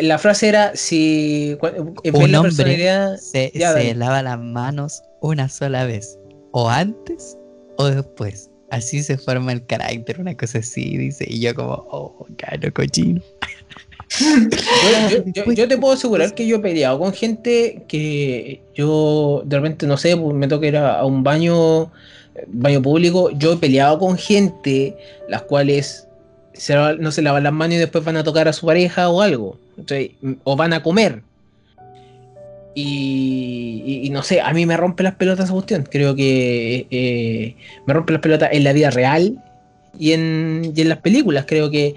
la frase era si ves Un la hombre Se, Ya, se lava las manos una sola vez, o antes o después. Así se forma el carácter, una cosa así, dice. Y yo como, oh, caro cochino. Yo, yo- yo- yo te puedo asegurar que yo he peleado con gente que yo de repente, no sé, pues, me toca ir a, a un baño, eh, baño público. Yo he peleado con gente las cuales se no se lavan las manos y después van a tocar a su pareja o algo. O van a comer. Y, y- y no sé, a mí me rompe las pelotas esa cuestión. Creo que eh, me rompe las pelotas en la vida real y en, y en las películas. Creo que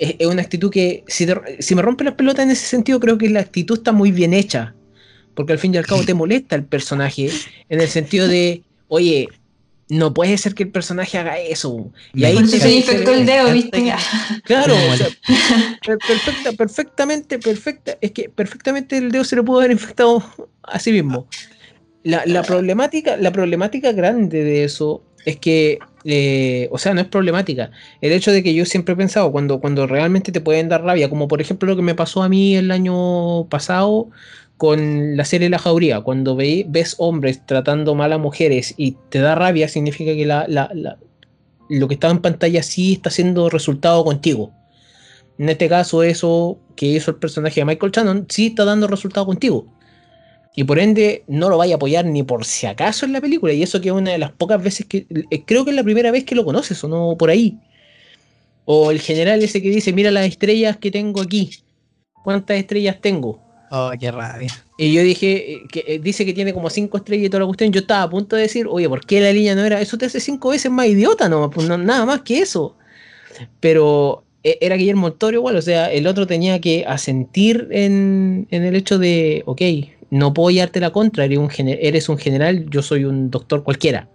es, es una actitud que, si, te- si me rompe las pelotas en ese sentido, creo que la actitud está muy bien hecha. Porque al fin y al cabo te molesta el personaje en el sentido de, oye, no puede ser que el personaje haga eso. Y ahí se ve- infectó el dedo, ¿viste? Claro, o sea, per- perfecta, perfectamente, perfecta. Es que perfectamente el dedo se le pudo haber infectado a sí mismo. La, la problemática, la problemática grande de eso es que, eh, o sea, no es problemática. El hecho de que yo siempre he pensado, cuando, cuando realmente te pueden dar rabia, como por ejemplo lo que me pasó a mí el año pasado con la serie La Jauría, cuando ve- ves hombres tratando mal a mujeres y te da rabia, significa que lo que estaba en pantalla sí está siendo resultado contigo. En este caso, eso que hizo el personaje de Michael Shannon sí está dando resultado contigo. Y por ende, no lo vaya a apoyar ni por si acaso en la película. Y eso que es una de las pocas veces que. eh, Creo que es la primera vez que lo conoces, o no por ahí. O el general ese que dice: Mira las estrellas que tengo aquí. ¿Cuántas estrellas tengo? Oh, qué rabia. Y yo dije, eh, que eh, dice que tiene como cinco estrellas y toda la cuestión. Yo estaba a punto de decir, oye, ¿por qué la línea no era? Eso te hace cinco veces más idiota, no, pues no- nada más que eso. Pero era Guillermo Toro igual, o sea, el otro tenía que asentir en, en el hecho de, ok, no puedo llevarte la contra, eres un, eres un general, yo soy un doctor cualquiera.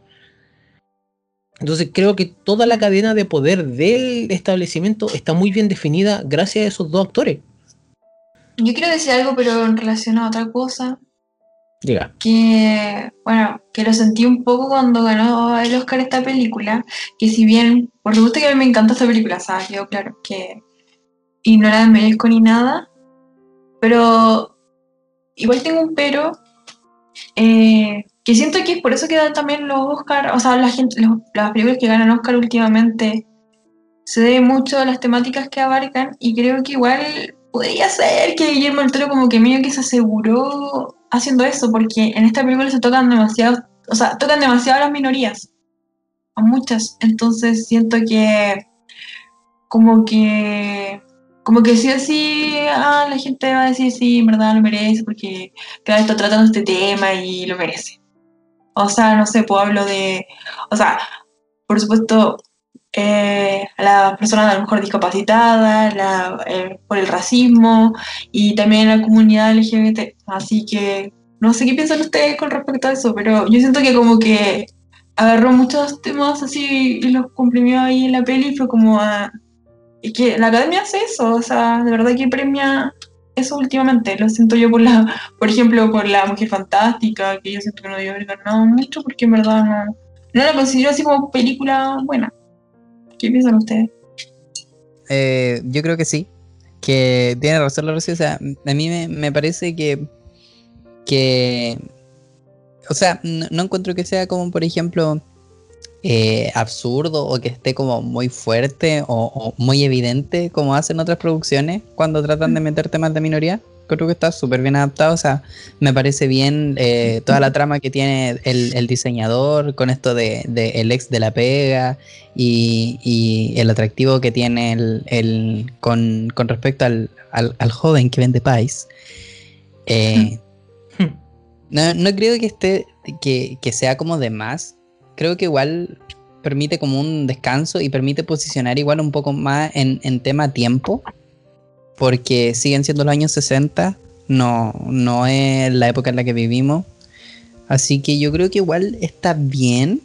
Entonces creo que toda la cadena de poder del establecimiento está muy bien definida gracias a esos dos actores. Yo quiero decir algo, pero en relación a otra cosa, Diga. que, bueno, que lo sentí un poco cuando ganó el Oscar esta película, que si bien, por supuesto que a mí me encanta esta película, ¿sabes? Yo, claro, que, y no la merezco ni nada, pero igual tengo un pero, eh, que siento que es por eso que dan también los Oscar, o sea, la gente, los- las películas que ganan Oscar últimamente se debe mucho a las temáticas que abarcan y creo que igual podría ser que Guillermo del Toro como que medio que se aseguró haciendo eso, porque en esta película se tocan demasiado, o sea, tocan demasiado a las minorías, a muchas, entonces siento que como que como que sí o ah, la gente va a decir sí, en verdad lo merece, porque cada vez está tratando este tema y lo merece. O sea, no sé, pues hablo de, o sea, por supuesto, eh, a las personas a lo mejor discapacitadas, la- eh, por el racismo y también la comunidad LGBT. Así que no sé qué piensan ustedes con respecto a eso, pero yo siento que como que agarró muchos temas así y los comprimió ahí en la peli fue como a... Es que la academia hace eso, o sea, de verdad que premia eso últimamente. Lo siento yo por la, por ejemplo, por la Mujer Fantástica, que yo siento que no debió haber ganado mucho porque en verdad no, no la considero así como película buena. ¿Qué piensan ustedes? Eh, yo creo que sí. Que tiene razón la Rocío. O sea, a mí me, me parece que. que. O sea, no encuentro que sea como, por ejemplo, eh, absurdo o que esté como muy fuerte o, o muy evidente como hacen otras producciones cuando tratan de meter temas de minoría. Creo que está súper bien adaptado. O sea, me parece bien eh, toda la trama que tiene el, el diseñador con esto de, de el ex de la pega y, y el atractivo que tiene el, el- con, con respecto al, al- al joven que vende pies. Eh, no, no creo que esté que, que sea como de más. Creo que igual permite como un descanso y permite posicionar igual un poco más en, en tema tiempo. Porque siguen siendo los años 60. No, no es la época en la que vivimos. Así que yo creo que igual está bien.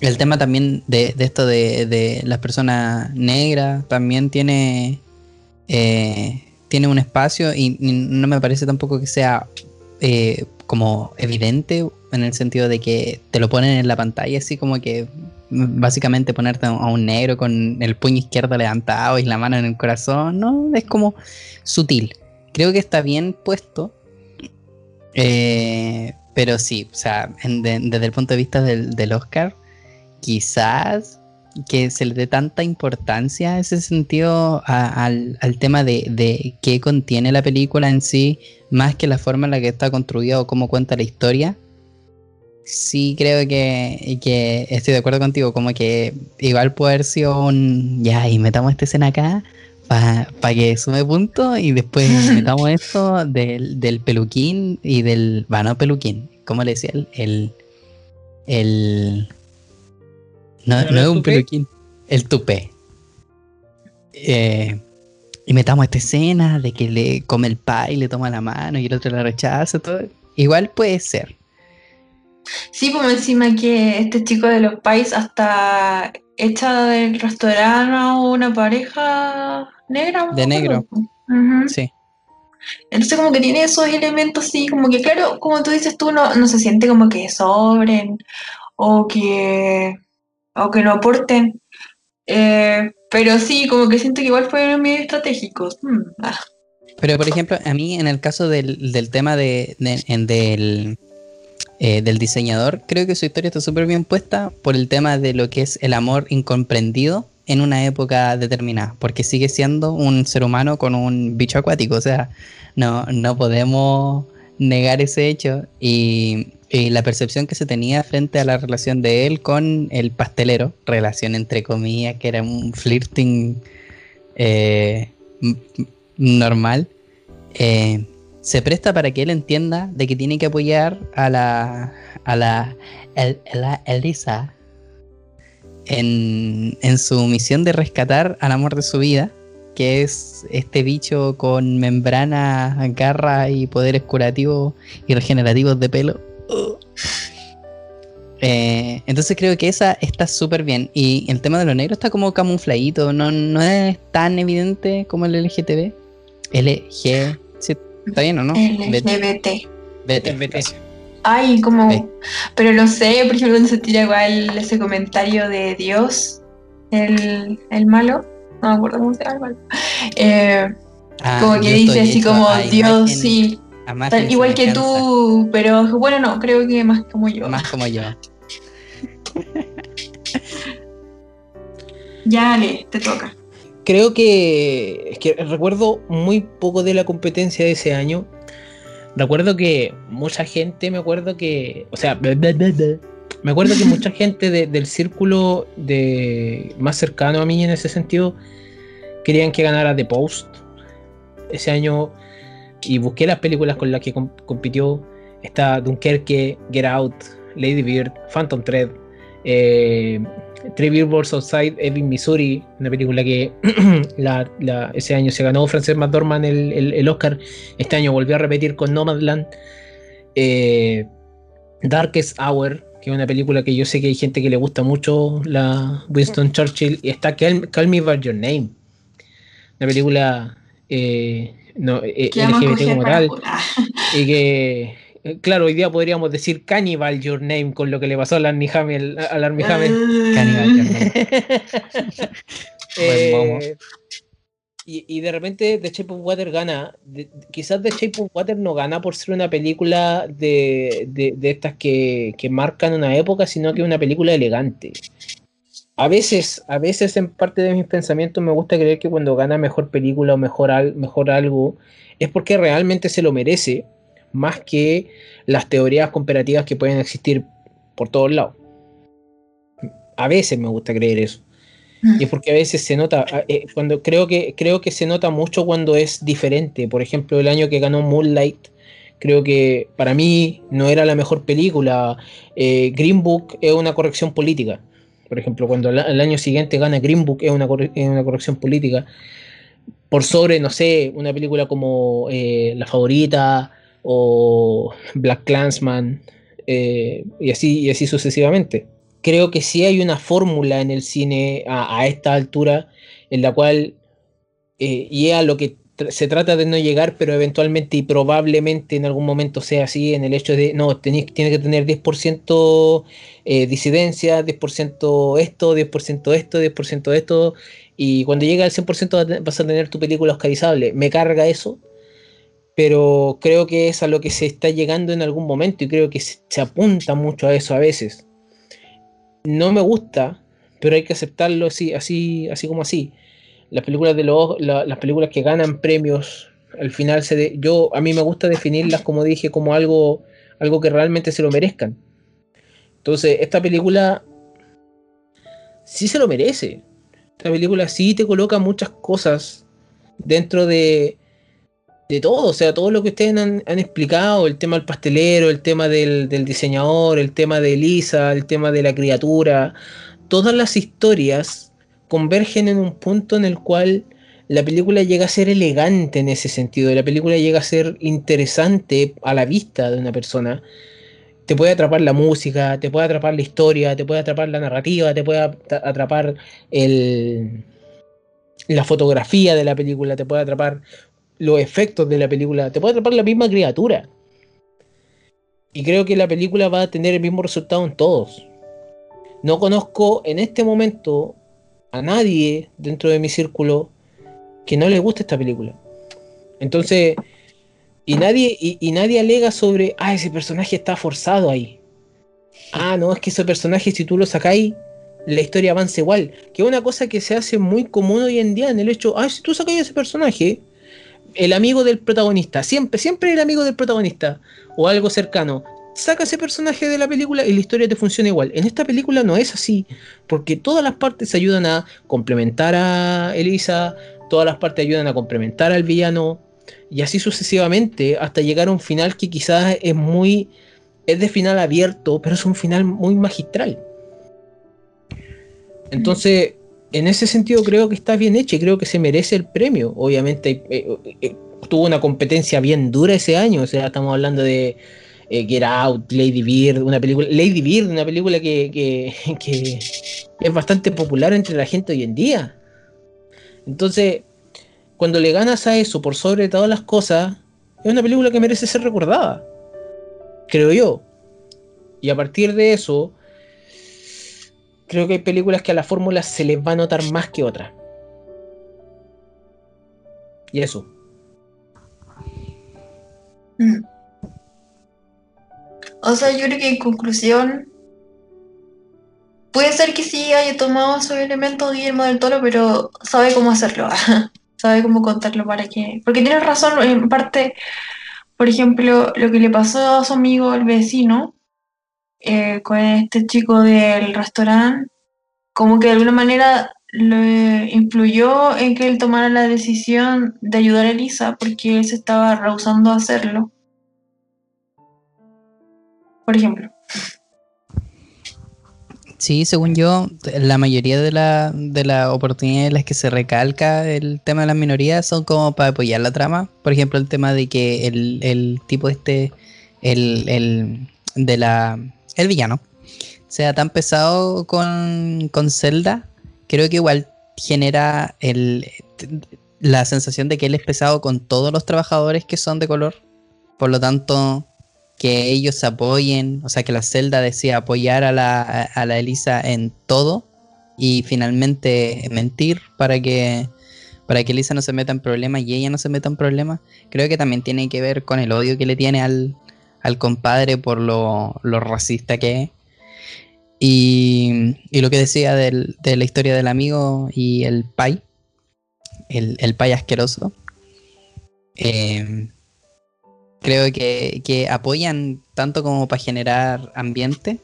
El tema también de, de esto de, de las personas negras también tiene, eh, tiene un espacio y, no me parece tampoco que sea eh, como evidente en el sentido de que te lo ponen en la pantalla así como que mm, básicamente ponerte a un negro con el puño izquierdo levantado y la mano en el corazón, no, es como sutil. Creo que está bien puesto. eh, pero sí, o sea, desde el punto de vista del, Oscar, quizás que se le dé tanta importancia a ese sentido al, al tema de, de qué contiene la película en sí, más que la forma en la que está construida o cómo cuenta la historia. Sí creo que, que estoy de acuerdo contigo, como que igual puede haber sido un, ya, y metamos esta escena acá para que sume punto y después metamos esto del, del peluquín y del, va, no peluquín, ¿cómo le decía? El, el, el- no, ¿No es un tupé? peluquín, el tupé. Eh, y metamos esta escena de que le come el pie, le toma la mano y el otro la rechaza, todo. Igual puede ser. Sí, como encima que este chico de los pais hasta echa del restaurante a una pareja negra. De negro. Sí. Entonces como que tiene esos elementos así, como que claro, como tú dices tú, no, no se siente como que sobren o que, o que no aporten. Eh, pero sí, como que siento que igual fueron medio estratégicos. Mm, ah. Pero por ejemplo, a mí en el caso del, del tema de, de- en- del, eh, del diseñador, creo que su historia está súper bien puesta por el tema de lo que es el amor incomprendido en una época determinada, porque sigue siendo un ser humano con un bicho acuático, o sea, no, no podemos negar ese hecho y, la percepción que se tenía frente a la relación de él con el pastelero, relación entre comillas, que era un flirting eh, normal, eh, se presta para que él entienda de que tiene que apoyar a la, a la El- la Elisa en, en su misión de rescatar al amor de su vida, que es este bicho con membrana, garra y poderes curativos y regenerativos de pelo. Ugh. Eh, entonces creo que esa está súper bien. Y el tema de lo negro está como camufladito, no, no es tan evidente como el LGTB. LG. ¿Está bien o no? LGBT. Vete, El BT. eso. Ay, como. Sí. Pero no sé, por ejemplo, cuando se tira igual ese comentario de Dios, el, el malo, no me acuerdo cómo se llama el malo. Eh, Ah, como que dice así como a Dios, imagen- sí, tal- igual que tú, pero bueno, no, creo que más como yo. Más como yo. Ya, Ale, te toca. Creo que, es que recuerdo muy poco de la competencia de ese año. Recuerdo que mucha gente, me acuerdo que, o sea, me acuerdo que mucha gente de- del círculo de más cercano a mí en ese sentido querían que ganara The Post ese año y busqué las películas con las que com- compitió. Está Dunkerque, Get Out, Lady Bird, Phantom Thread, eh, Three Billboards Outside Ebbing, Missouri, una película que la- la- ese año se ganó Frances McDormand el, el- el Oscar, este año volvió a repetir con Nomadland. Eh, Darkest Hour, que es una película que yo sé que hay gente que le gusta mucho, la Winston Churchill, y está Call, Call Me By Your Name, una película eh, no, eh, LGBT como tal, y que, claro, hoy día podríamos decir Cannibal Your Name con lo que le pasó a Armie Hammer. A la Armie Hammer. Cannibal Your Name. Eh, y, y de repente The Shape of Water gana. De- quizás The Shape of Water no gana por ser una película de, de- de estas que, que marcan una época, sino que es una película elegante. A veces, a veces en parte de mis pensamientos me gusta creer que cuando gana mejor película o mejor, al- mejor algo es porque realmente se lo merece, más que las teorías comparativas que pueden existir por todos lados. A veces me gusta creer eso. Y es porque a veces se nota, eh, cuando creo que, creo que se nota mucho cuando es diferente. Por ejemplo, el año que ganó Moonlight, creo que para mí no era la mejor película. Eh, Green Book es una corrección política. Por ejemplo, cuando el, el año siguiente gana Green Book es una, corre- es una corrección política. Por sobre, no sé, una película como eh, La Favorita o Black Clansman eh, y, así, y así sucesivamente creo que sí hay una fórmula en el cine a, esta altura en la cual eh, y es a lo que se trata de no llegar, pero eventualmente y probablemente en algún momento sea así, en el hecho de, no, tiene que tener 10% eh, disidencia, 10% esto, 10% esto, 10% esto, y cuando llega al 100% va a te- vas a tener tu película oscarizable. Me carga eso, pero creo que es a lo que se está llegando en algún momento y creo que se, apunta mucho a eso a veces no me gusta, pero hay que aceptarlo así, así, así como así. Las películas de los, la- las películas que ganan premios, al final se de- yo a mí me gusta definirlas como dije como algo, algo que realmente se lo merezcan. Entonces esta película sí se lo merece. Esta película sí te coloca muchas cosas dentro de de todo, o sea, todo lo que ustedes han, explicado, el tema del pastelero, el tema del, del diseñador, el tema de Elisa, el tema de la criatura, todas las historias convergen en un punto en el cual la película llega a ser elegante en ese sentido, la película llega a ser interesante a la vista de una persona. Te puede atrapar la música, te puede atrapar la historia, te puede atrapar la narrativa, te puede atra- atrapar el, la fotografía de la película, te puede atrapar los efectos de la película, te puede atrapar la misma criatura. Y creo que la película va a tener el mismo resultado en todos. No conozco en este momento a nadie dentro de mi círculo que no le guste esta película. Entonces, y nadie, y, nadie alega sobre, ah, ese personaje está forzado ahí. Ah, no, es que ese personaje, si tú lo sacáis, la historia avanza igual. Que es una cosa que se hace muy común hoy en día en el hecho, ah, si tú sacáis ese personaje, el amigo del protagonista, siempre, siempre el amigo del protagonista, o algo cercano, saca ese personaje de la película y la historia te funciona igual. En esta película no es así, porque todas las partes ayudan a complementar a Elisa, todas las partes ayudan a complementar al villano, y así sucesivamente, hasta llegar a un final que quizás es muy, es de final abierto, pero es un final muy magistral. Entonces, en ese sentido creo que está bien hecha y creo que se merece el premio. Obviamente eh, eh, tuvo una competencia bien dura ese año, o sea, estamos hablando de eh, Get Out, Lady Bird, una película, Lady Bird, una película que es bastante popular entre la gente hoy en día. Entonces, cuando le ganas a eso por sobre todas las cosas, es una película que merece ser recordada, creo yo. Y a partir de eso, creo que hay películas que a la fórmula se les va a notar más que otras. Y eso. O sea, yo creo que en conclusión, puede ser que sí haya tomado esos elementos Guillermo del Toro, pero sabe cómo hacerlo, sabe cómo contarlo para que... Porque tienes razón, en parte, por ejemplo, lo que le pasó a su amigo el vecino eh, con este chico del restaurante, como que de alguna manera le influyó en que él tomara la decisión de ayudar a Elisa porque él se estaba rehusando a hacerlo. Por ejemplo. Sí, según yo, la mayoría de las de oportunidades en las que se recalca el tema de las minorías son como para apoyar la trama. Por ejemplo, el tema de que el, el tipo este, el, el de la el villano, sea tan pesado con, con Zelda, creo que igual genera la sensación de que él es pesado con todos los trabajadores que son de color. Por lo tanto, que ellos apoyen, o sea, que la Zelda decía apoyar a la, a la Elisa en todo y finalmente mentir para que para que Elisa no se meta en problemas y ella no se meta en problemas, creo que también tiene que ver con el odio que le tiene al, al compadre por lo, lo racista que es. Y, y lo que decía de la historia del amigo y el pai, el, el pai asqueroso. Eh, creo que, que apoyan tanto como para generar ambiente,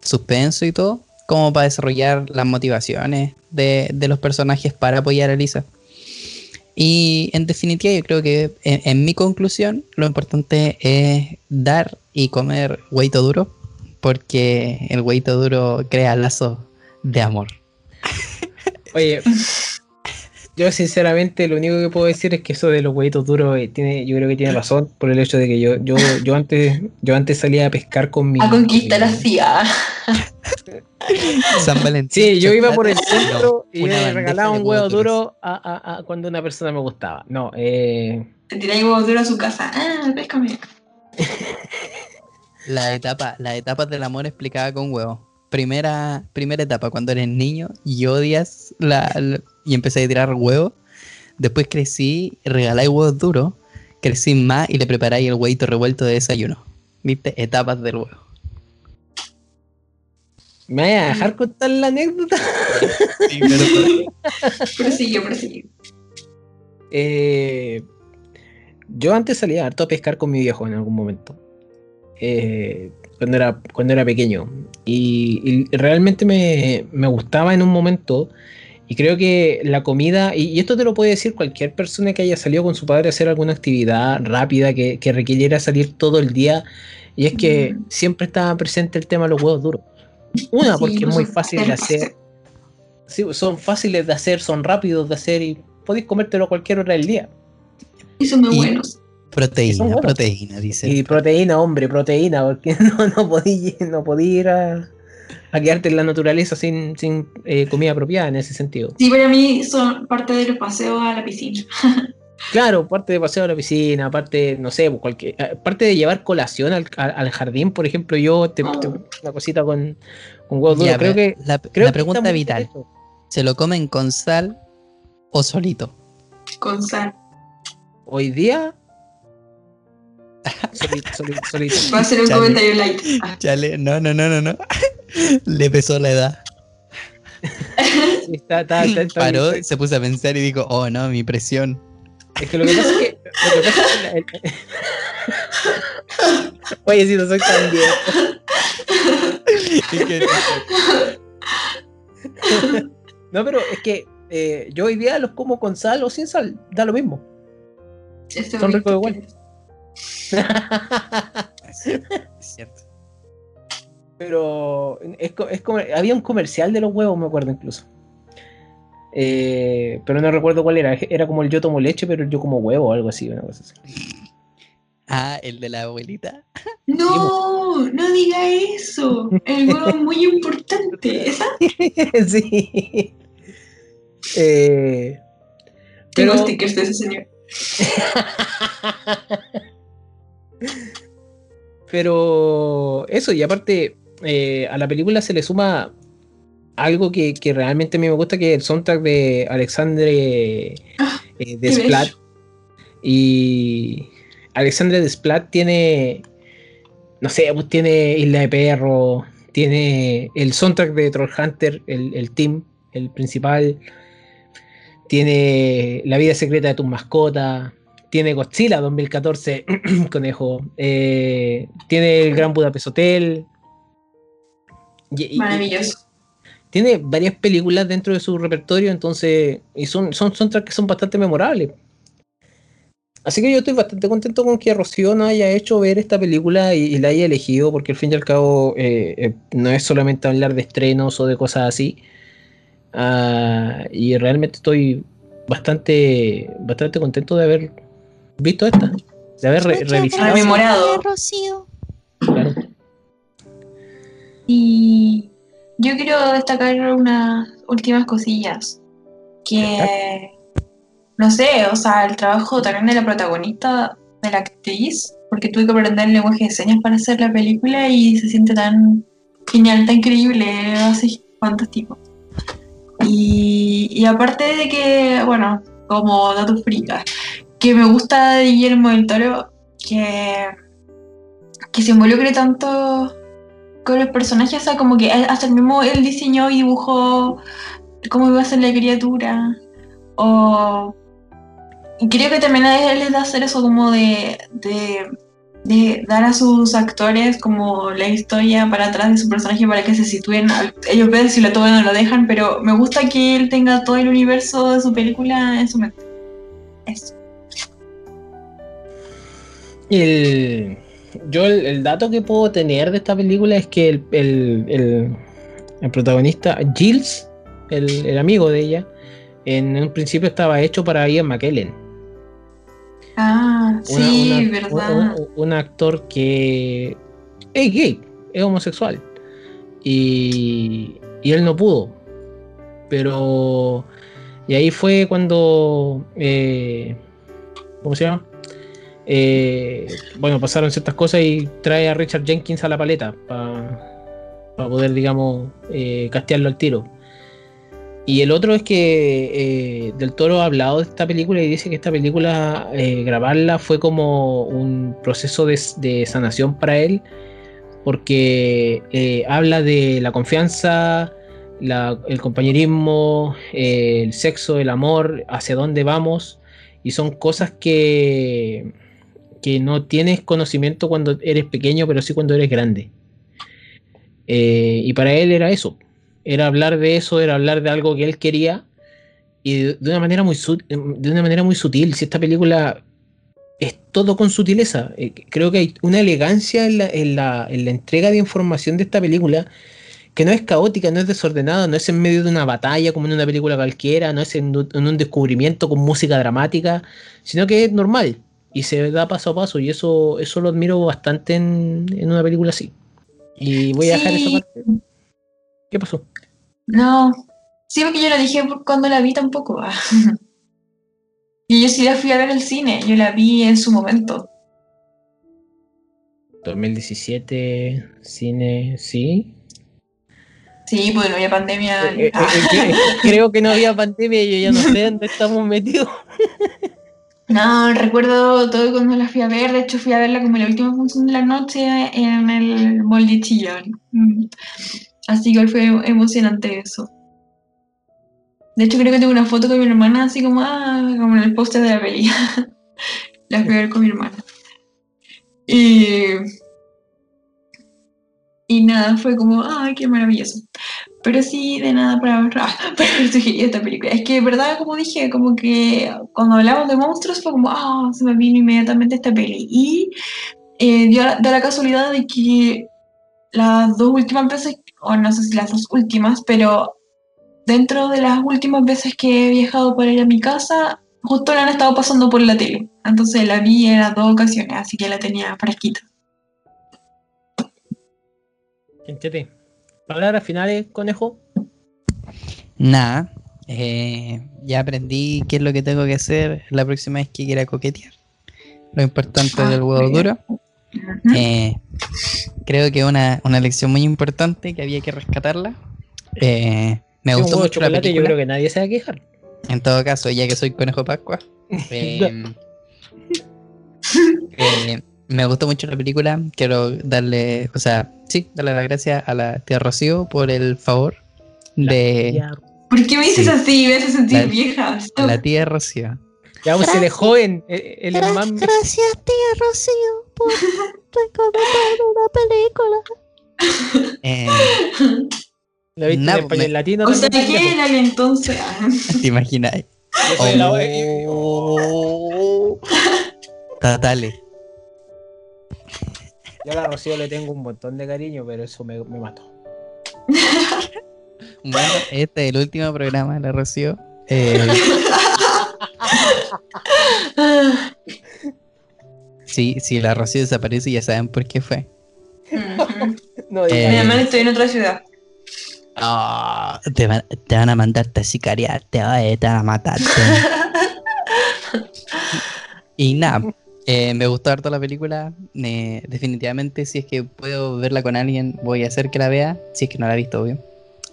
suspenso y todo, como para desarrollar las motivaciones de, de los personajes para apoyar a Lisa. Y en definitiva, yo creo que en, en mi conclusión, lo importante es dar y comer hueito duro, porque el hueito duro crea lazos de amor. Oye, yo sinceramente lo único que puedo decir es que eso de los huevitos duros eh, tiene, yo creo que tiene razón por el hecho de que yo, yo, yo antes, yo antes salía a pescar con mi. A conquistar así, ah. San Valentín. Sí, yo iba por el centro y le regalaba un huevo duro a, a- a cuando una persona me gustaba. No, eh, Te tiráis huevos duros a su casa. Ah, péscame. La etapa, las etapas del amor explicada con huevos. Primera, primera etapa, cuando eres niño y odias la, la- y empecé a tirar huevos. Después crecí, regaláis huevos duros, crecí más y le preparáis el huevito revuelto de desayuno. ¿Viste? Etapas del huevo. ¿Me voy a dejar contar la anécdota? Prosigue, prosigue. Eh, yo antes salía harto a pescar con mi viejo en algún momento. Eh, cuando, era, cuando era pequeño. Y, y realmente me, me gustaba en un momento. Y creo que la comida, y, y esto te lo puede decir cualquier persona que haya salido con su padre a hacer alguna actividad rápida que, que requiriera salir todo el día. Y es que Mm. siempre estaba presente el tema de los huevos duros. Una, Sí, porque es muy fácil de hacer. Sí, son fáciles de hacer, son rápidos de hacer y podéis comértelo a cualquier hora del día. Y son muy Y- buenos. Son Proteína, buenos. proteína, dice. Y proteína, hombre, proteína, porque no, no podía no podía ir a, a quedarte en la naturaleza sin, sin eh, comida apropiada en ese sentido. Sí, para mí son parte de los paseos a la piscina. Claro, parte de paseo a la piscina, parte, no sé, pues, cualquier, eh, parte de llevar colación al, jardín, por ejemplo, yo te, te- una cosita con, con huevos duros. Creo que, la, creo la que pregunta vital. ¿se lo comen con sal o solito? Con sal. Hoy día, solito, solito, solito. Va a ser un Chale. comentario light. Ah, Chale, no, no, no, no, no. Le pesó la edad. Sí, está- está- está- está- Paró, se puso a pensar y dijo, oh no, mi presión. Es que lo que pasa es que. Lo que pasa es que la- el- Oye, si no soy tan viejo. No, pero es que eh, yo hoy día los como con sal o sin sal, da lo mismo. este Son ricos igual. es cierto. Pero es, es como, había un comercial de los huevos, me acuerdo incluso. Eh, pero no recuerdo cuál era. Era como el yo tomo leche, pero yo como huevo o algo así, una cosa así. Ah, el de la abuelita. No, no diga eso. El huevo es muy importante. ¿Esa? sí. Eh, Tengo pero, stickers de ese señor. pero eso, y aparte, eh, a la película se le suma algo que, que realmente a mí me gusta, que es el soundtrack de Alexandre Ah, eh, Desplat. Y Alexandre Desplat tiene, no sé, pues tiene Isla de Perro, tiene el soundtrack de Trollhunter, el, el team, el principal, tiene La vida secreta de tus mascotas, tiene Godzilla 2014, conejo, eh, tiene el Gran Budapest Hotel. y- Maravilloso. Tiene varias películas dentro de su repertorio, entonces, y son, son soundtracks que son bastante memorables. Así que yo estoy bastante contento con que Rocío nos haya hecho ver esta película y, y la haya elegido, porque al fin y al cabo eh, eh, no es solamente hablar de estrenos o de cosas así. Ah, y realmente estoy bastante, bastante contento de haber visto esta, de haber re- revisado. Rememorado. Rocío. Claro. Y yo quiero destacar unas últimas cosillas. Que, no sé, o sea, el trabajo también de la protagonista, de la actriz, porque tuve que aprender el lenguaje de señas para hacer la película y se siente tan genial, tan increíble, así fantástico. Y, y aparte de que, bueno, como datos fricas, que me gusta de Guillermo del Toro, que, que se involucre tanto con los personajes, o sea, como que hasta el mismo él diseñó y dibujó cómo iba a ser la criatura. O creo que también a él les da hacer eso como de, de, dar a sus actores como la historia para atrás de su personaje para que se sitúen. Ellos ven si lo toman o lo dejan, pero me gusta que él tenga todo el universo de su película en su mente. Eso. El, yo el, el dato que puedo tener de esta película es que el, el- el- protagonista, Giles, el, el amigo de ella, en un principio estaba hecho para Ian McKellen. Ah, Una- sí, una- verdad. Un, un actor que es gay, es homosexual. Y, y él no pudo. Pero... Y ahí fue cuando... eh, ¿Cómo se llama? Eh, bueno, pasaron ciertas cosas y trae a Richard Jenkins a la paleta para poder, digamos, eh, castearlo al tiro. Y el otro es que eh, Del Toro ha hablado de esta película y dice que esta película, eh, grabarla fue como un proceso de, sanación para él, porque eh, habla de la confianza, el compañerismo, el sexo, el amor, hacia dónde vamos, y son cosas que, que no tienes conocimiento cuando eres pequeño, pero sí cuando eres grande. Eh, y para él era eso, era hablar de eso, era hablar de algo que él quería y de, una manera muy de una manera muy sutil. Si esta película es todo con sutileza, eh, creo que hay una elegancia en la, en la- en la entrega de información de esta película que no es caótica, no es desordenada, no es en medio de una batalla como en una película cualquiera, no es en un descubrimiento con música dramática, sino que es normal y se da paso a paso y eso, eso lo admiro bastante en, en una película así. Y voy a dejar esa parte. ¿Qué pasó? No, sí, porque yo la dije cuando la vi tampoco. Y yo sí la fui a ver al cine, yo la vi en su momento. 2017, cine, sí. Sí, pues no había pandemia. Eh, eh, eh, creo que no había pandemia y yo ya no sé dónde estamos metidos. No, recuerdo todo cuando la fui a ver, de hecho fui a verla como la última función de la noche en el Mall de Chillán. Mm. Así que fue emocionante eso. De hecho creo que tengo una foto con mi hermana así como, ah, como en el póster de la peli. la fui a ver con mi hermana. Y... Y nada, fue como, ay, qué maravilloso. Pero sí, de nada para, para sugerido esta película. Es que, de verdad, como dije, como que cuando hablamos de monstruos fue como, ah, se me vino inmediatamente esta peli. Y eh, dio la- da la casualidad de que las dos últimas veces, o no sé si las dos últimas, pero dentro de las últimas veces que he viajado para ir a mi casa, justo la han estado pasando por la tele. Entonces la vi en las dos ocasiones, así que la tenía fresquita. Quinchete. Palabras finales, conejo. Nada. eh, ya aprendí qué es lo que tengo que hacer la próxima vez que quiera coquetear. Lo importante Ah, del huevo duro. Eh, creo que una, una lección muy importante que había que rescatarla. Eh, me Sí, un gustó huevo mucho la chocolate, yo película. creo que nadie se va a quejar. En todo caso, ya que soy conejo Pascua. eh, eh, me gustó mucho la película. Quiero darle, o sea, sí, darle las gracias a la tía Rocío por el favor de ¿Por qué me dices Sí. así? Me hace sentir La- vieja. la tía Rocío. ya se le joven. eh, El, más Gracias, tía Rocío, por recomendar una película. Eh, ¿Lo viste Nah, en español me- latino? O sea, ¿qué era entonces? ¿Te imaginas? La- eh, eh, Oh. Totales. Yo a la Rocío le tengo un montón de cariño, pero eso me, me mató. Bueno, este es el último programa de la Rocío. Eh, sí, si la Rocío desaparece, ya saben por qué fue. No, Eh, Mi hermano estoy en otra ciudad. Ah, te, van, te van a mandarte a sicariar, te, va- te van a matar. y nada, eh, me gustó harto la película. eh, definitivamente, si es que puedo verla con alguien, voy a hacer que la vea. Si es que no la he visto, obvio.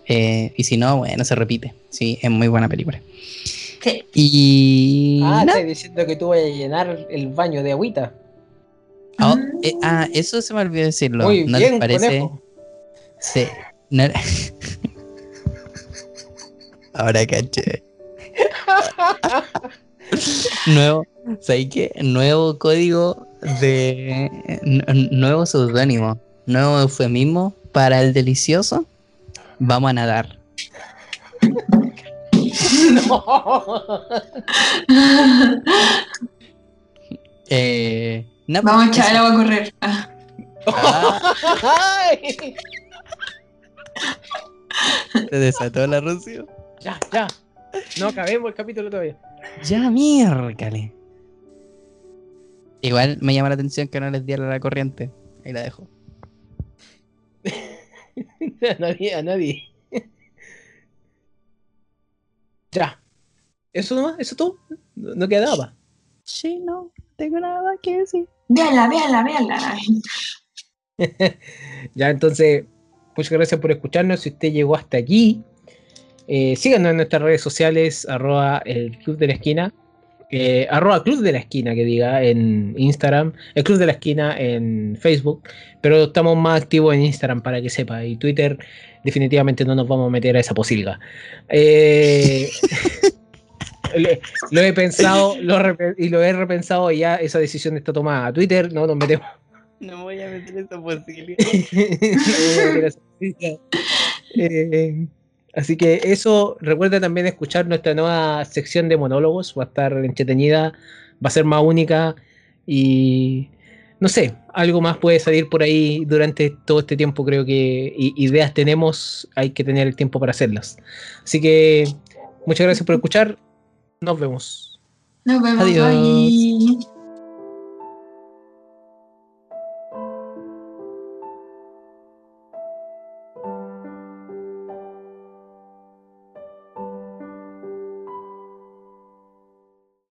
Eh, y si no, bueno, se repite. Sí, es muy buena película. Sí. Y. Ah, estás diciendo que tú vas a llenar el baño de agüita. Ah, eh, ah, eso se me olvidó decirlo. Muy ¿No bien, les parece? conejo. Sí. No- Ahora caché. Nuevo, ¿sabes qué? Nuevo código de. nuevo seudónimo. Nuevo eufemismo para el delicioso. Vamos a nadar. Eh, no, Vamos a pues, echar el agua a correr. Ah. ah, se desató la Rocío. ya, ya. No acabemos el capítulo todavía. Ya, miércale. Igual me llama la atención que no les diera la corriente. Ahí la dejo. A nadie, a nadie. Ya. ¿Eso nomás? ¿Eso todo? No, no queda nada. Sí, no, tengo nada que decir. Véanla, véanla, véanla. Ya, entonces, muchas gracias por escucharnos. Si usted llegó hasta aquí, eh, síganos en nuestras redes sociales, arroba el Club de la Esquina, eh, arroba Club de la Esquina, que diga, en Instagram, el Club de la Esquina en Facebook, pero estamos más activos en Instagram para que sepa, y Twitter definitivamente no nos vamos a meter a esa posilga. Eh, lo he pensado lo y lo he repensado y ya esa decisión está tomada. Twitter no nos metemos. No voy a meter esa posibilidad. Eh, así que eso, recuerda también escuchar nuestra nueva sección de monólogos, va a estar entretenida, va a ser más única y no sé, algo más puede salir por ahí durante todo este tiempo, creo que ideas tenemos, hay que tener el tiempo para hacerlas. Así que muchas gracias por escuchar, nos vemos. Nos vemos. Adiós. Bye.